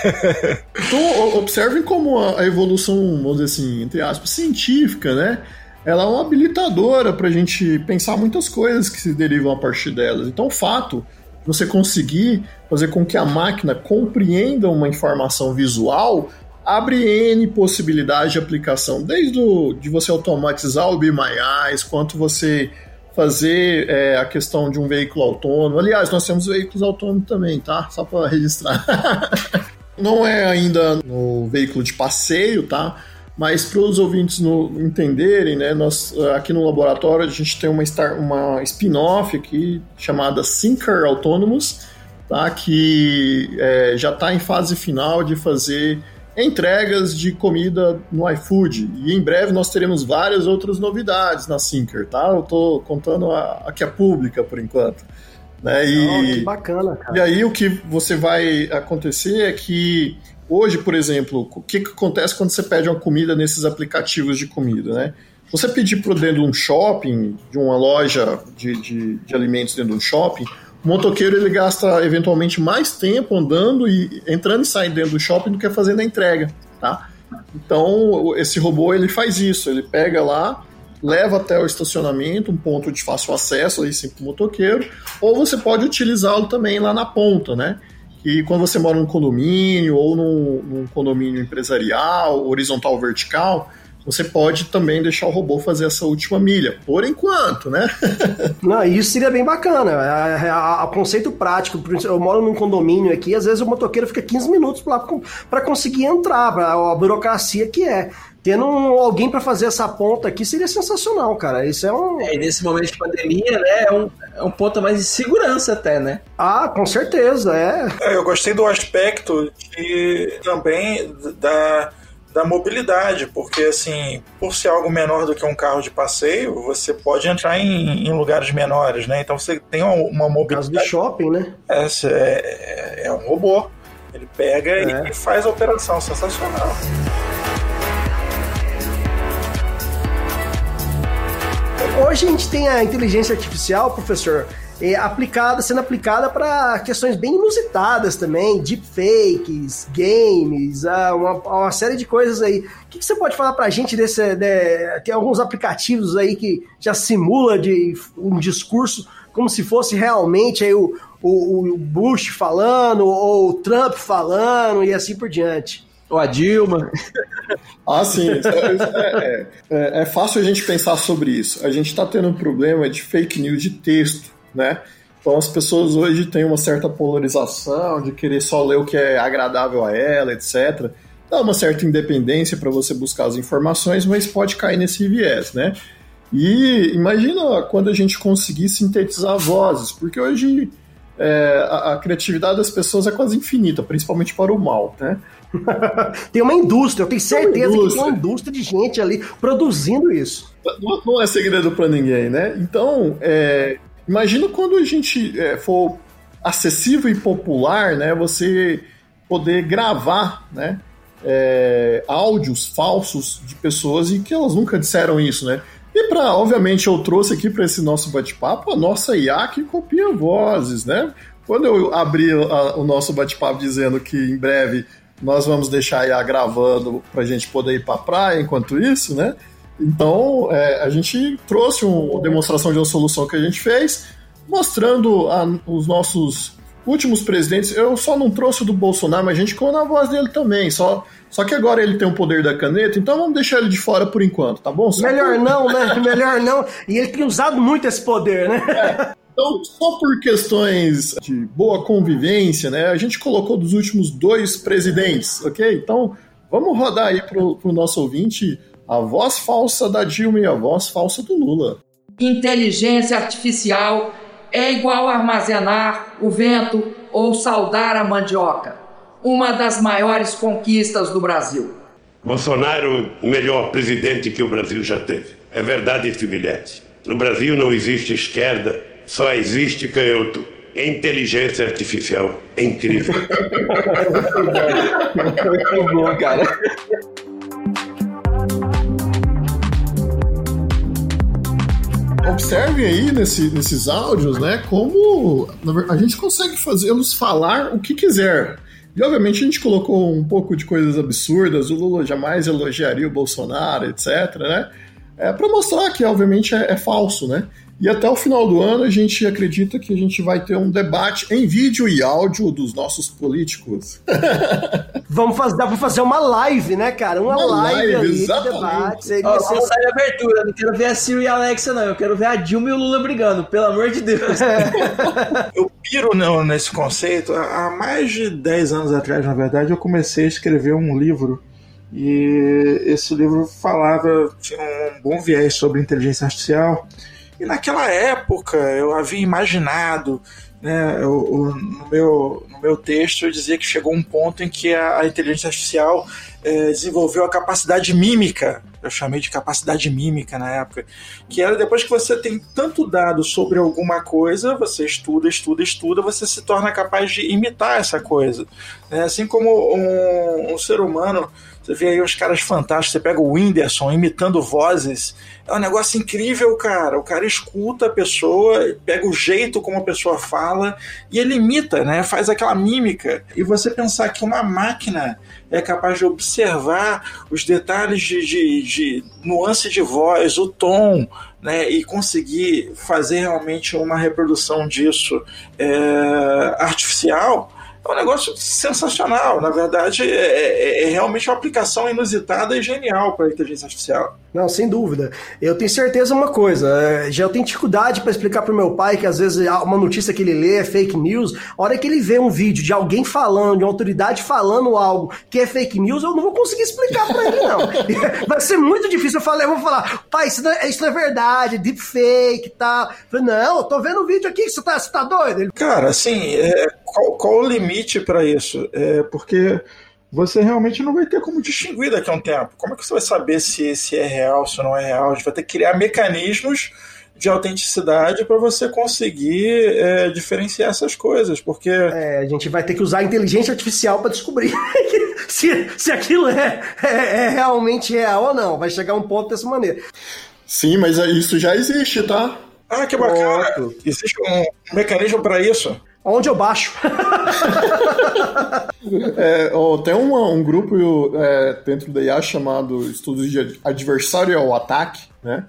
então, observem como a evolução, vamos dizer assim, entre aspas, científica, né? Ela é uma habilitadora para a gente pensar muitas coisas que se derivam a partir delas. Então, o fato de você conseguir fazer com que a máquina compreenda uma informação visual abre N possibilidades de aplicação, desde o, de você automatizar o Be My Eyes, quanto você fazer é, a questão de um veículo autônomo. Aliás, nós temos veículos autônomos também, tá? Só para registrar. Não é ainda no veículo de passeio, tá? Mas para os ouvintes no, entenderem, né, nós aqui no laboratório a gente tem uma, uma spin-off aqui chamada Sinker Autonomous, tá, que é, já está em fase final de fazer entregas de comida no iFood. E em breve nós teremos várias outras novidades na Sinker, tá? Eu estou contando a, a que é pública por enquanto. Né?
E, que bacana, cara.
E aí o que você vai acontecer é que hoje, por exemplo, o que, que acontece quando você pede uma comida nesses aplicativos de comida, né? Você pedir para dentro de um shopping, de uma loja de, de, de alimentos dentro de um shopping, o motoqueiro ele gasta eventualmente mais tempo andando e entrando e saindo dentro do shopping do que fazendo a entrega, tá? Então, esse robô ele faz isso, ele pega lá, leva até o estacionamento, um ponto de fácil acesso aí sim para o motoqueiro, ou você pode utilizá-lo também lá na ponta, né? E quando você mora num condomínio ou num, num condomínio empresarial, horizontal vertical, você pode também deixar o robô fazer essa última milha, por enquanto, né?
Não, isso seria bem bacana. O conceito prático, eu moro num condomínio aqui, às vezes o motoqueiro fica 15 minutos para conseguir entrar, a burocracia que é tendo um, alguém para fazer essa ponta aqui seria sensacional, cara. Isso é um.
É, e nesse momento de pandemia, né? É um, é um ponto mais de segurança, até, né?
Ah, com certeza, é.
é eu gostei do aspecto de também da da mobilidade, porque assim, por ser algo menor do que um carro de passeio, você pode entrar em, em lugares menores, né? Então você tem uma, uma mobilidade.
Caso de shopping, né?
É, é, é um robô. Ele pega é. e faz a operação, sensacional.
Hoje a gente tem a inteligência artificial, professor, é, aplicada, sendo aplicada para questões bem inusitadas também, deepfakes, games, ah, uma, uma, série de coisas aí. O que, que você pode falar para a gente desse. De, tem alguns aplicativos aí que já simula de um discurso como se fosse realmente aí o, o, o Bush falando, ou o Trump falando, e assim por diante.
Ou a Dilma.
Ah, sim. É, é, é, é, fácil a gente pensar sobre isso. A gente está tendo um problema de fake news de texto né? Então as pessoas hoje têm uma certa polarização de querer só ler o que é agradável a ela, etc. Dá uma certa independência para você buscar as informações, mas pode cair nesse viés, né? E imagina quando a gente conseguir sintetizar vozes, porque hoje é, a, a, criatividade das pessoas é quase infinita, principalmente para o mal, né?
tem uma indústria, eu tenho certeza que tem uma indústria de gente ali produzindo isso.
Não, não é segredo para ninguém, né? Então, é, Imagina quando a gente é, for acessível e popular, né? Você poder gravar, né? É, áudios falsos de pessoas e que elas nunca disseram isso, né? E para, obviamente, eu trouxe aqui para esse nosso bate-papo a nossa IA que copia vozes, né? Quando eu abri a, o nosso bate-papo dizendo que em breve nós vamos deixar a IA gravando para a gente poder ir para a praia enquanto isso, né? Então, é, a gente trouxe uma demonstração de uma solução que a gente fez, mostrando a, os nossos últimos presidentes. Eu só não trouxe o do Bolsonaro, mas a gente ficou na voz dele também. Só, só que agora ele tem o poder da caneta, então vamos deixar ele de fora por enquanto, tá bom?
Só Melhor por... não, né? Melhor não. E ele tem usado muito esse poder, né?
É. Então, só por questões de boa convivência, né? A gente colocou dos últimos dois presidentes, ok? Então, vamos rodar aí pro, pro nosso ouvinte a voz falsa da Dilma e a voz falsa do Lula.
Inteligência artificial é igual armazenar o vento ou saudar a mandioca. Uma das maiores conquistas do Brasil.
Bolsonaro, o melhor presidente que o Brasil já teve. É verdade esse bilhete. No Brasil não existe esquerda, só existe canhoto. Inteligência artificial. É incrível.
Muito bom, cara.
Observem aí nesse, nesses áudios, né, como a gente consegue fazê-los falar o que quiser. E obviamente a gente colocou um pouco de coisas absurdas, o Lula jamais elogiaria o Bolsonaro, etc, né? É para mostrar que obviamente é, é falso, né? E até o final do ano a gente acredita que a gente vai ter um debate em vídeo e áudio dos nossos políticos.
Vamos fazer, dá pra fazer uma live, né, cara? Uma,
Uma
live,
live,
ali de
exatamente.
debate. Seria,
Ó,
seria-
vamos sair abertura. Eu não quero ver a Siri e a Alexa, não. Eu quero ver a Dilma e o Lula brigando, pelo amor de Deus.
Eu piro no- nesse conceito. Há há mais de 10 anos atrás, na verdade, eu comecei a escrever um livro. E esse livro falava, tinha um bom viés sobre inteligência artificial. E naquela época eu havia imaginado, né, eu- eu- no, meu, no meu texto eu dizia que chegou um ponto em que a, a inteligência artificial eh, desenvolveu a capacidade mímica. Eu chamei de capacidade mímica na época que era depois que você tem tanto dado sobre alguma coisa, você estuda, estuda, estuda, você se torna capaz de imitar essa coisa. né? Assim como um, um ser humano, você vê aí uns caras fantásticos, você pega o Whindersson imitando vozes, é um negócio incrível, cara. O cara escuta a pessoa, pega o jeito como a pessoa fala e ele imita, né? Faz aquela mímica. E você pensar que uma máquina é capaz de observar os detalhes de, de, de nuance de voz, o tom, né, e conseguir fazer realmente uma reprodução disso é, artificial é um negócio sensacional. Na verdade, é, é- é realmente uma aplicação inusitada e genial para a inteligência artificial.
Não, sem dúvida. Eu tenho certeza uma coisa. é, Já eu tenho dificuldade para explicar pro meu pai que às vezes uma notícia que ele lê é fake news. A hora que ele vê um vídeo de alguém falando, de uma autoridade falando algo que é fake news, eu não vou conseguir explicar para ele, não. Vai ser muito difícil. Eu, falei, eu vou falar, pai, isso não é, isso não é verdade, deepfake e tal. Eu falei, não, eu tô vendo o vídeo aqui, você tá, você tá doido? Ele,
Cara, assim, é, qual, qual o limite para isso? É porque você realmente não vai ter como distinguir daqui a um tempo. Como é que você vai saber se, se é real, se não é real? A gente vai ter que criar mecanismos de autenticidade para você conseguir é, diferenciar essas coisas, porque
É, a gente vai ter que usar a inteligência artificial para descobrir se, se aquilo é, é- é realmente real ou não. Vai chegar um ponto dessa maneira.
Sim, mas é- isso já existe, tá?
ah, que bacana, existe um mecanismo para isso.
Onde eu baixo?
É, tem uma- um grupo é, dentro da IA chamado Estudos de Adversarial Attack, né?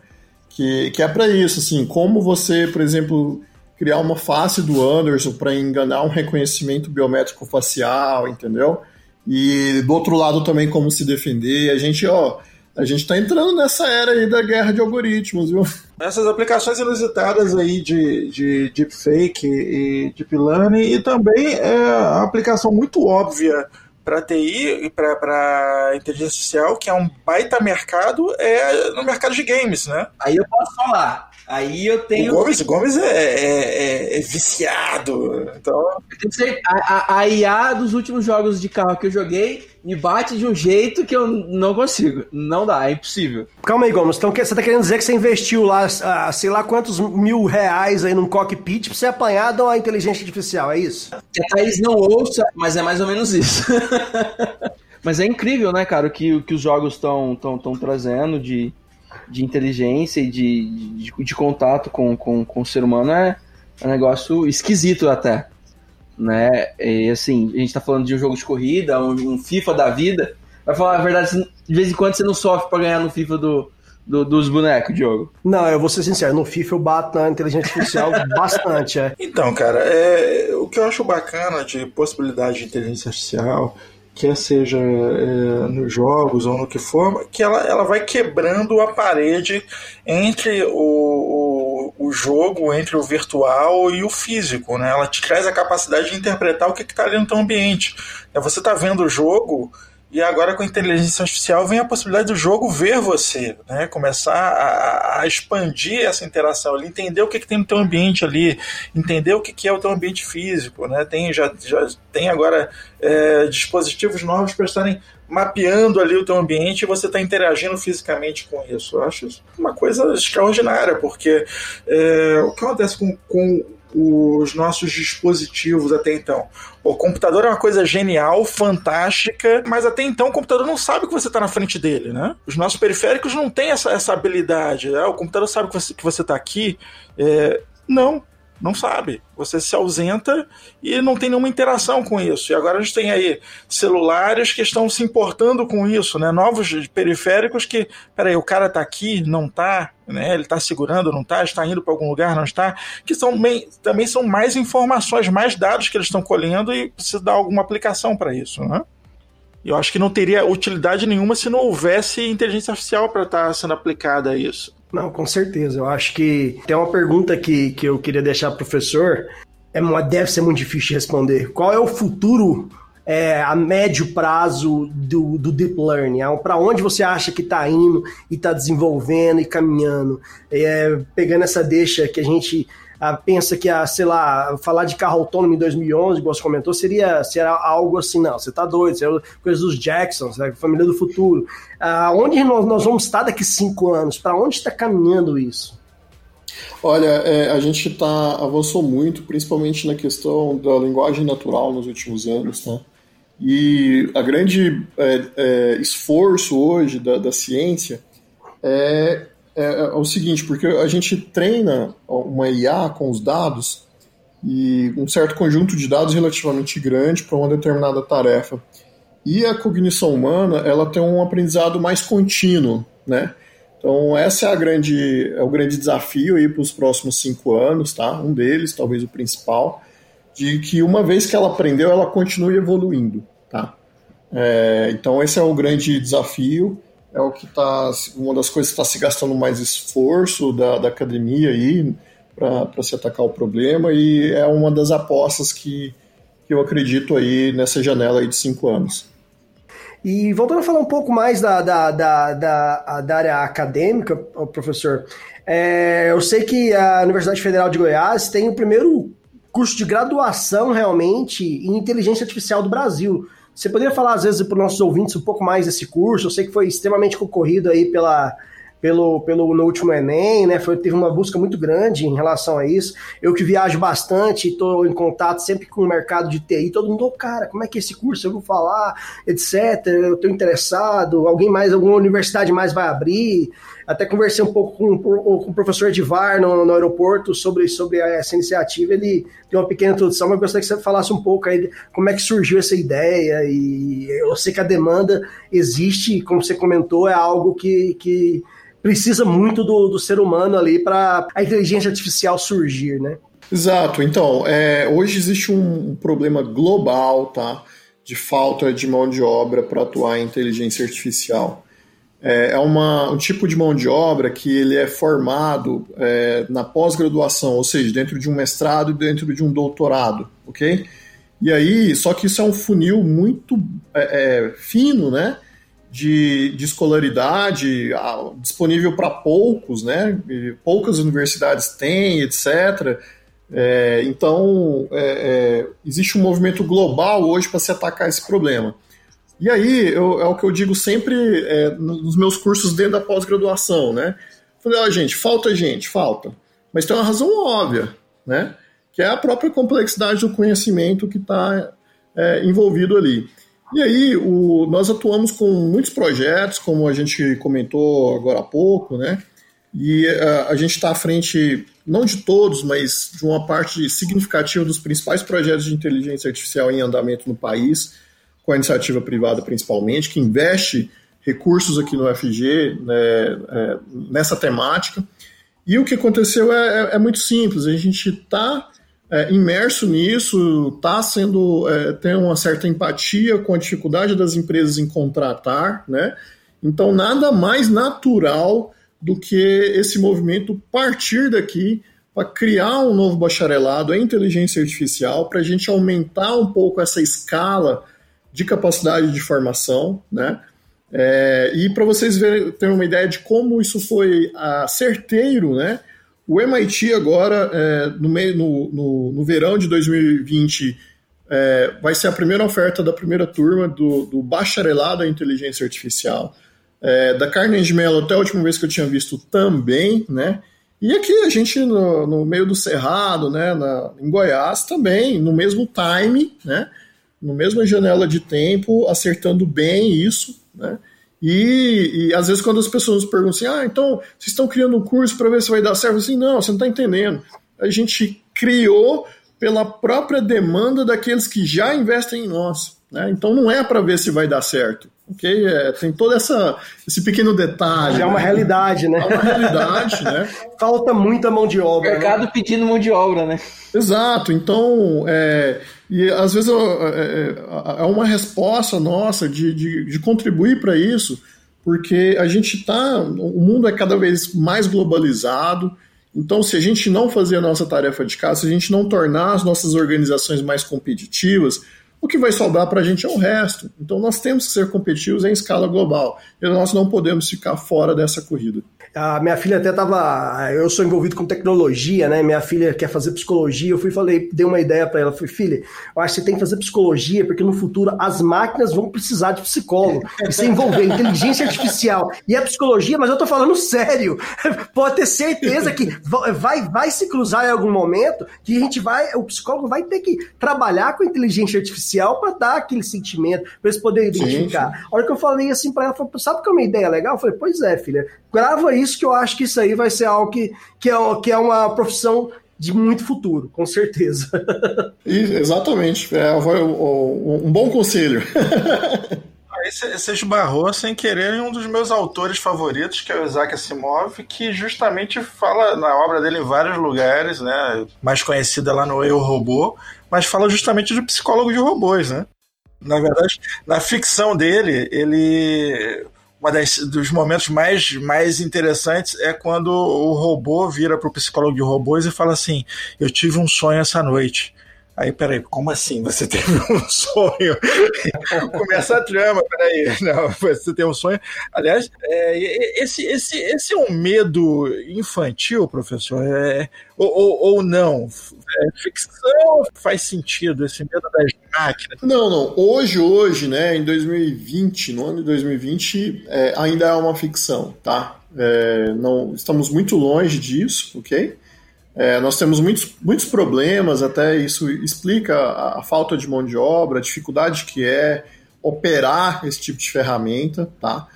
Que, que é para isso, assim, como você, por exemplo, criar uma face do Anderson para enganar um reconhecimento biométrico facial, entendeu? E do outro lado também como se defender. A gente, ó, a gente tá entrando nessa era aí da guerra de algoritmos, viu?
Essas aplicações inusitadas aí de, de deepfake e deep learning e também é uma aplicação muito óbvia para TI e para inteligência artificial, que é um baita mercado, é no mercado de games, né?
Aí eu posso falar. Aí eu
O
tenho.
Gomes, Gomes é, é- é- é viciado, então
a, a- a IA dos últimos jogos de carro que eu joguei me bate de um jeito que eu não consigo. Não dá, é impossível.
Calma aí, Gomes. Então, você tá querendo dizer que você investiu lá, ah, sei lá quantos mil reais aí num cockpit pra você apanhar de uma inteligência artificial, é isso?
Que a Thaís não ouça, mas é mais ou menos isso. mas é incrível, né, cara, o que, que os jogos estão tão, tão trazendo de, de inteligência e de, de, de contato com, com, com o ser humano é um negócio esquisito até. Né? E assim, a gente tá falando de um jogo de corrida, um, um FIFA da vida. Vai falar a verdade, você- de vez em quando você não sofre pra ganhar no FIFA do, do- dos bonecos, Diogo.
Não, eu vou ser sincero, no FIFA eu bato na inteligência artificial bastante, é.
Então, cara, é, o que eu acho bacana de possibilidade de inteligência artificial, quer seja é, nos jogos ou no que for, que ela, ela vai quebrando a parede entre o, o, o jogo, entre o virtual e o físico, né? Ela te traz a capacidade de interpretar o que está ali no teu ambiente. É, Você está vendo o jogo E agora com a inteligência artificial vem a possibilidade do jogo ver você, né? Começar a, a expandir essa interação ali, entender o que, que tem no teu ambiente ali, entender o que, que é o teu ambiente físico, né? Tem, já, já tem agora é, dispositivos novos para estarem mapeando ali o teu ambiente e você está interagindo fisicamente com isso. Eu acho uma coisa extraordinária, porque é, o que acontece com, com os nossos dispositivos até então. O computador é uma coisa genial, fantástica, mas até então o computador não sabe que você está na frente dele, né? Os nossos periféricos não têm essa, essa habilidade. Né? O computador sabe que você está tá aqui. É, não, não sabe. Você se ausenta e não tem nenhuma interação com isso. E agora a gente tem aí celulares que estão se importando com isso, né? Novos periféricos que, peraí, o cara tá aqui, não tá, né? Ele tá segurando, não tá, está indo para algum lugar, não está, que são bem, também são mais informações, mais dados que eles estão colhendo e precisa dar alguma aplicação para isso, né? Eu acho que não teria utilidade nenhuma se não houvesse inteligência artificial para estar tá sendo aplicada a isso.
Não, com certeza. Eu acho que tem uma pergunta que, que eu queria deixar pro professor. É, deve ser muito difícil de responder. Qual é o futuro é, a médio prazo do, do deep learning? É, Para onde você acha que está indo e está desenvolvendo e caminhando? É, pegando essa deixa que a gente pensa que, a, sei lá, falar de carro autônomo em 2011, igual você comentou, seria, seria algo assim, não, você tá doido, seria coisa dos Jacksons, né, família do futuro. Ah, onde nós, nós vamos estar daqui cinco anos? Para onde está caminhando isso?
Olha, é, a gente tá, avançou muito, principalmente na questão da linguagem natural nos últimos anos, tá? E a grande é, é, esforço hoje da, da ciência é é, é, o seguinte, porque a gente treina uma IA com os dados e um certo conjunto de dados relativamente grande para uma determinada tarefa. E a cognição humana, ela tem um aprendizado mais contínuo, né? Então essa é a grande é o grande desafio aí para os próximos cinco anos, tá? Um deles, talvez o principal, de que uma vez que ela aprendeu, ela continue evoluindo, tá? É, então esse é o grande desafio é o que está uma das coisas que está se gastando mais esforço da, da academia aí para se atacar o problema e é uma das apostas que, que eu acredito aí nessa janela aí de cinco anos.
E voltando a falar um pouco mais da, da, da, da, da área acadêmica, professor, é, eu sei que a Universidade Federal de Goiás tem o primeiro curso de graduação realmente em inteligência artificial do Brasil. Você poderia falar, às vezes, para os nossos ouvintes um pouco mais desse curso? Eu sei que foi extremamente concorrido aí pela, pelo, pelo no último Enem, né? Foi, teve uma busca muito grande em relação a isso. Eu que viajo bastante, estou em contato sempre com o mercado de TI, todo mundo, cara, como é que é esse curso? Eu vou falar, etc. Eu estou interessado, alguém mais, alguma universidade mais vai abrir. Até conversei um pouco com, com o professor Edivar no, no, aeroporto sobre, sobre essa iniciativa. Ele deu uma pequena introdução, mas gostaria que você falasse um pouco aí como é que surgiu essa ideia. E eu sei que a demanda existe, como você comentou, é algo que, que precisa muito do, do ser humano ali para a inteligência artificial surgir, né?
Exato. Então, é, hoje existe um problema global, tá? De falta de mão de obra para atuar em inteligência artificial é, é uma, um tipo de mão de obra que ele é formado é, na pós-graduação, ou seja, dentro de um mestrado e dentro de um doutorado, ok? E aí, só que isso é um funil muito é, é fino, né? De, de escolaridade disponível para poucos, né? E poucas universidades têm, etc. É, então, é, existe um movimento global hoje para se atacar esse problema. E aí, eu, é o que eu digo sempre é, nos meus cursos dentro da pós-graduação, né? Falei, ó, oh, gente, falta gente, falta. Mas tem uma razão óbvia, né? Que é a própria complexidade do conhecimento que está é, envolvido ali. E aí, o, nós atuamos com muitos projetos, como a gente comentou agora há pouco, né? E a, é, a gente está à frente, não de todos, mas de uma parte significativa dos principais projetos de inteligência artificial em andamento no país com a iniciativa privada principalmente, que investe recursos aqui no FG né, é, nessa temática. E o que aconteceu é, é, é muito simples, a gente está é, imerso nisso, está sendo é, tem uma certa empatia com a dificuldade das empresas em contratar, né? Então nada mais natural do que esse movimento partir daqui para criar um novo bacharelado em inteligência artificial, para a gente aumentar um pouco essa escala de capacidade de formação, né? É, e para vocês verem, terem uma ideia de como isso foi uh, certeiro, né? O MIT agora, é, no, meio, no, no, no, verão de 2020, é, vai ser a primeira oferta da primeira turma do, do bacharelado em inteligência artificial. É, da Carnegie Mellon, até a última vez que eu tinha visto também, né? E aqui a gente, no, no meio do Cerrado, né, na, em Goiás, também, no mesmo time, né? No mesma janela de tempo, acertando bem isso, né? E, e, às vezes quando as pessoas perguntam assim, ah, então vocês estão criando um curso para ver se vai dar certo? Assim, não, você não está entendendo. A gente criou pela própria demanda daqueles que já investem em nós. Né? Então não é para ver se vai dar certo. Ok? É, tem todo essa, esse pequeno detalhe.
Já é uma
né?
realidade, né?
É uma realidade, né?
Falta muita mão de obra.
O mercado
né?
pedindo mão de obra, né?
Exato. Então, é, e às vezes é, é, é uma resposta nossa de, de, de contribuir para isso, porque a gente está. O mundo é cada vez mais globalizado. Então, se a gente não fazer a nossa tarefa de casa, se a gente não tornar as nossas organizações mais competitivas, o que vai sobrar para a gente é o resto. Então, nós temos que ser competitivos em escala global. E nós não podemos ficar fora dessa corrida.
A minha filha até tava. Eu sou envolvido com tecnologia, né? Minha filha quer fazer psicologia. Eu fui falei, dei uma ideia para ela. Falei, filha, eu acho que você tem que fazer psicologia, porque no futuro as máquinas vão precisar de psicólogo. E se envolver inteligência artificial e a psicologia, mas eu tô falando sério. Pode ter certeza que vai, vai se cruzar em algum momento que a gente vai. O psicólogo vai ter que trabalhar com inteligência artificial para dar aquele sentimento, para eles poderem identificar. Sim, sim. A hora que eu falei assim para ela, falei, sabe que é uma ideia legal? Eu falei, pois é, filha, grava isso isso que eu acho que isso aí vai ser algo que, que, é, que é uma profissão de muito futuro, com certeza.
exatamente. É um bom conselho.
Aí você esbarrou sem querer em um dos meus autores favoritos, que é o Isaac Asimov, que justamente fala na obra dele em vários lugares, né? Mais conhecida lá no Eu Robô, mas fala justamente de psicólogo de robôs, né? Na verdade, na ficção dele, ele uma das, dos momentos mais, mais interessantes é quando o robô vira pro psicólogo de robôs e fala assim: Eu tive um sonho essa noite. Aí, peraí, como assim você teve um sonho? Começa a trama, peraí. Não, você tem um sonho. Aliás, é, esse, esse, esse é um medo infantil, professor? É, ou, ou, ou não? É, ficção faz sentido esse medo das máquinas?
Não, não. Hoje, hoje, né, em 2020, no ano de 2020, é, ainda é uma ficção, tá? É, não, estamos muito longe disso, ok? É, nós temos muitos, muitos problemas, até isso explica a, a, falta de mão de obra, a dificuldade que é operar esse tipo de ferramenta, tá?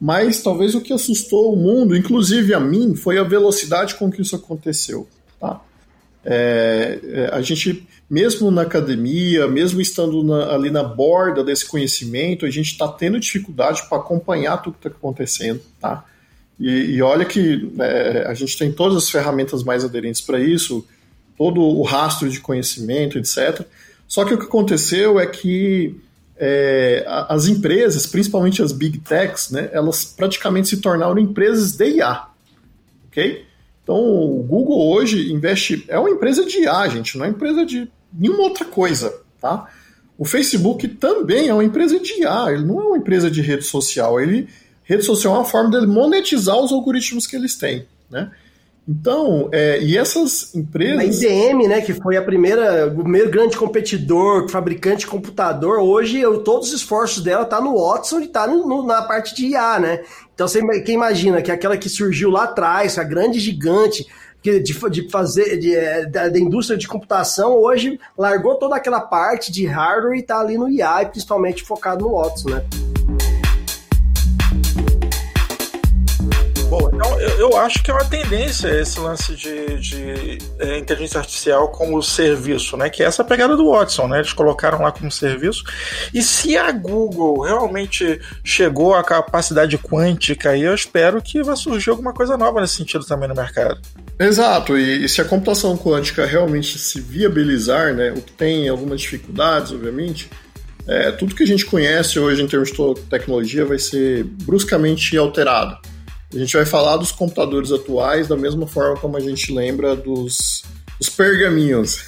Mas talvez o que assustou o mundo, inclusive a mim, foi a velocidade com que isso aconteceu, tá? É, é a gente, mesmo na academia, mesmo estando na, ali na borda desse conhecimento, a gente está tendo dificuldade para acompanhar tudo que está acontecendo, tá? E, e olha que é, a gente tem todas as ferramentas mais aderentes para isso, todo o rastro de conhecimento, etc. Só que o que aconteceu é que é, as empresas, principalmente as big techs, né, elas praticamente se tornaram empresas de IA. Ok? Então, o Google hoje investe. É uma empresa de IA, gente, não é empresa de nenhuma outra coisa. Tá? O Facebook também é uma empresa de IA, ele não é uma empresa de rede social. Ele rede social é uma forma de monetizar os algoritmos que eles têm, né? Então, é, e essas empresas.
A IBM, né, que foi a primeira, o primeiro grande competidor, fabricante de computador, hoje eu, todos os esforços dela tá no Watson e tá no, no, na parte de IA, né? Então, você quem imagina que aquela que surgiu lá atrás, a grande gigante, de, de fazer de, é, da, da, indústria de computação, hoje largou toda aquela parte de hardware e tá ali no e principalmente focado no Watson, né?
Bom, então eu, eu, acho que é uma tendência esse lance de, de é, inteligência artificial como serviço, né? Que é essa pegada do Watson, né? Eles colocaram lá como serviço. E se a Google realmente chegou à capacidade quântica, eu espero que vai surgir alguma coisa nova nesse sentido também no mercado.
Exato, e, e se a computação quântica realmente se viabilizar, né? O que tem algumas dificuldades, obviamente. É, tudo que a gente conhece hoje em termos de tecnologia vai ser bruscamente alterado. A gente vai falar dos computadores atuais da mesma forma como a gente lembra dos, dos pergaminhos.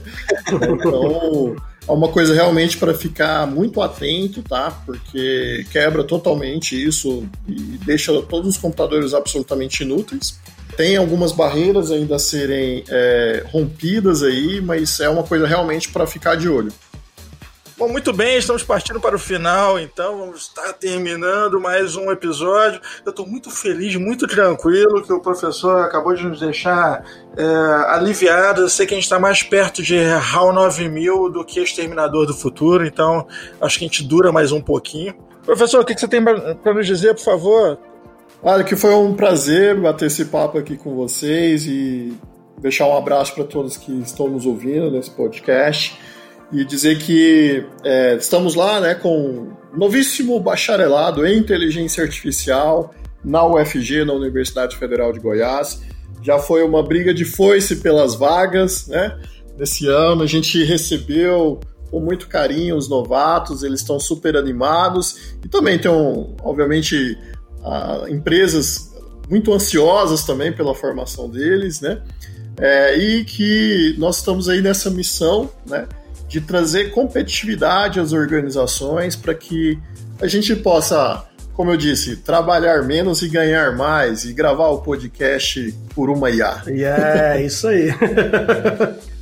então, é uma coisa realmente para ficar muito atento, tá? Porque quebra totalmente isso e deixa todos os computadores absolutamente inúteis. Tem algumas barreiras ainda a serem é, rompidas aí, mas é uma coisa realmente para ficar de olho.
Bom, muito bem, estamos partindo para o final, então vamos estar terminando mais um episódio. Eu estou muito feliz, muito tranquilo que o professor acabou de nos deixar é, aliviado. Eu sei que a gente está mais perto de HAL 9000 do que Exterminador do Futuro, então acho que a gente dura mais um pouquinho. Professor, o que você tem para nos dizer, por favor?
Olha, que foi um prazer bater esse papo aqui com vocês e deixar um abraço para todos que estão nos ouvindo nesse podcast e dizer que é, estamos lá né, com novíssimo bacharelado em inteligência artificial na UFG, na Universidade Federal de Goiás. Já foi uma briga de foice pelas vagas, né? Nesse ano a gente recebeu com muito carinho os novatos, eles estão super animados e também tem, obviamente, empresas muito ansiosas também pela formação deles, né? É, e que nós estamos aí nessa missão, né? de trazer competitividade às organizações para que a gente possa, como eu disse, trabalhar menos e ganhar mais e gravar o podcast por uma IA.
É, yeah, isso aí.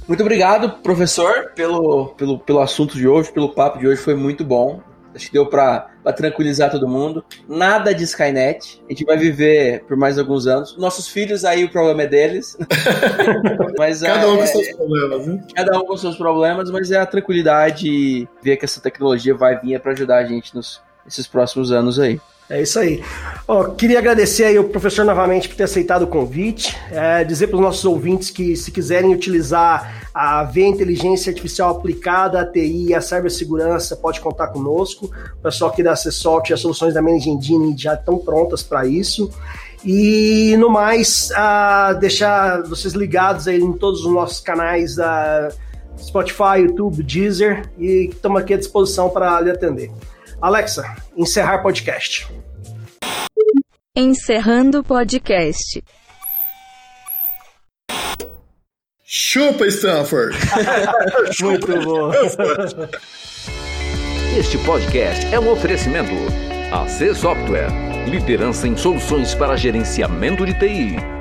muito obrigado, professor, pelo, pelo, pelo assunto de hoje, pelo papo de hoje, foi muito bom. Acho que deu para tranquilizar todo mundo. Nada de Skynet. A gente vai viver por mais alguns anos. Nossos filhos, aí o problema é deles.
mas, cada um é, com seus problemas, né?
Cada um com seus problemas, mas é a tranquilidade e ver que essa tecnologia vai vir para ajudar a gente nos, nesses próximos anos aí.
É isso aí. Oh, queria agradecer aí o professor novamente por ter aceitado o convite. É, dizer para os nossos ouvintes que se quiserem utilizar a V Inteligência Artificial aplicada, a TI e a cibersegurança, pode contar conosco. O pessoal aqui da Acessalt e as soluções da Manage Engine já estão prontas para isso. E no mais, deixar vocês ligados aí em todos os nossos canais da Spotify, YouTube, Deezer e estamos aqui à disposição para lhe atender. Alexa, encerrar podcast.
Encerrando o podcast.
Chupa, Stanford!
Muito bom.
Este podcast é um oferecimento. AC Software, liderança em soluções para gerenciamento de TI.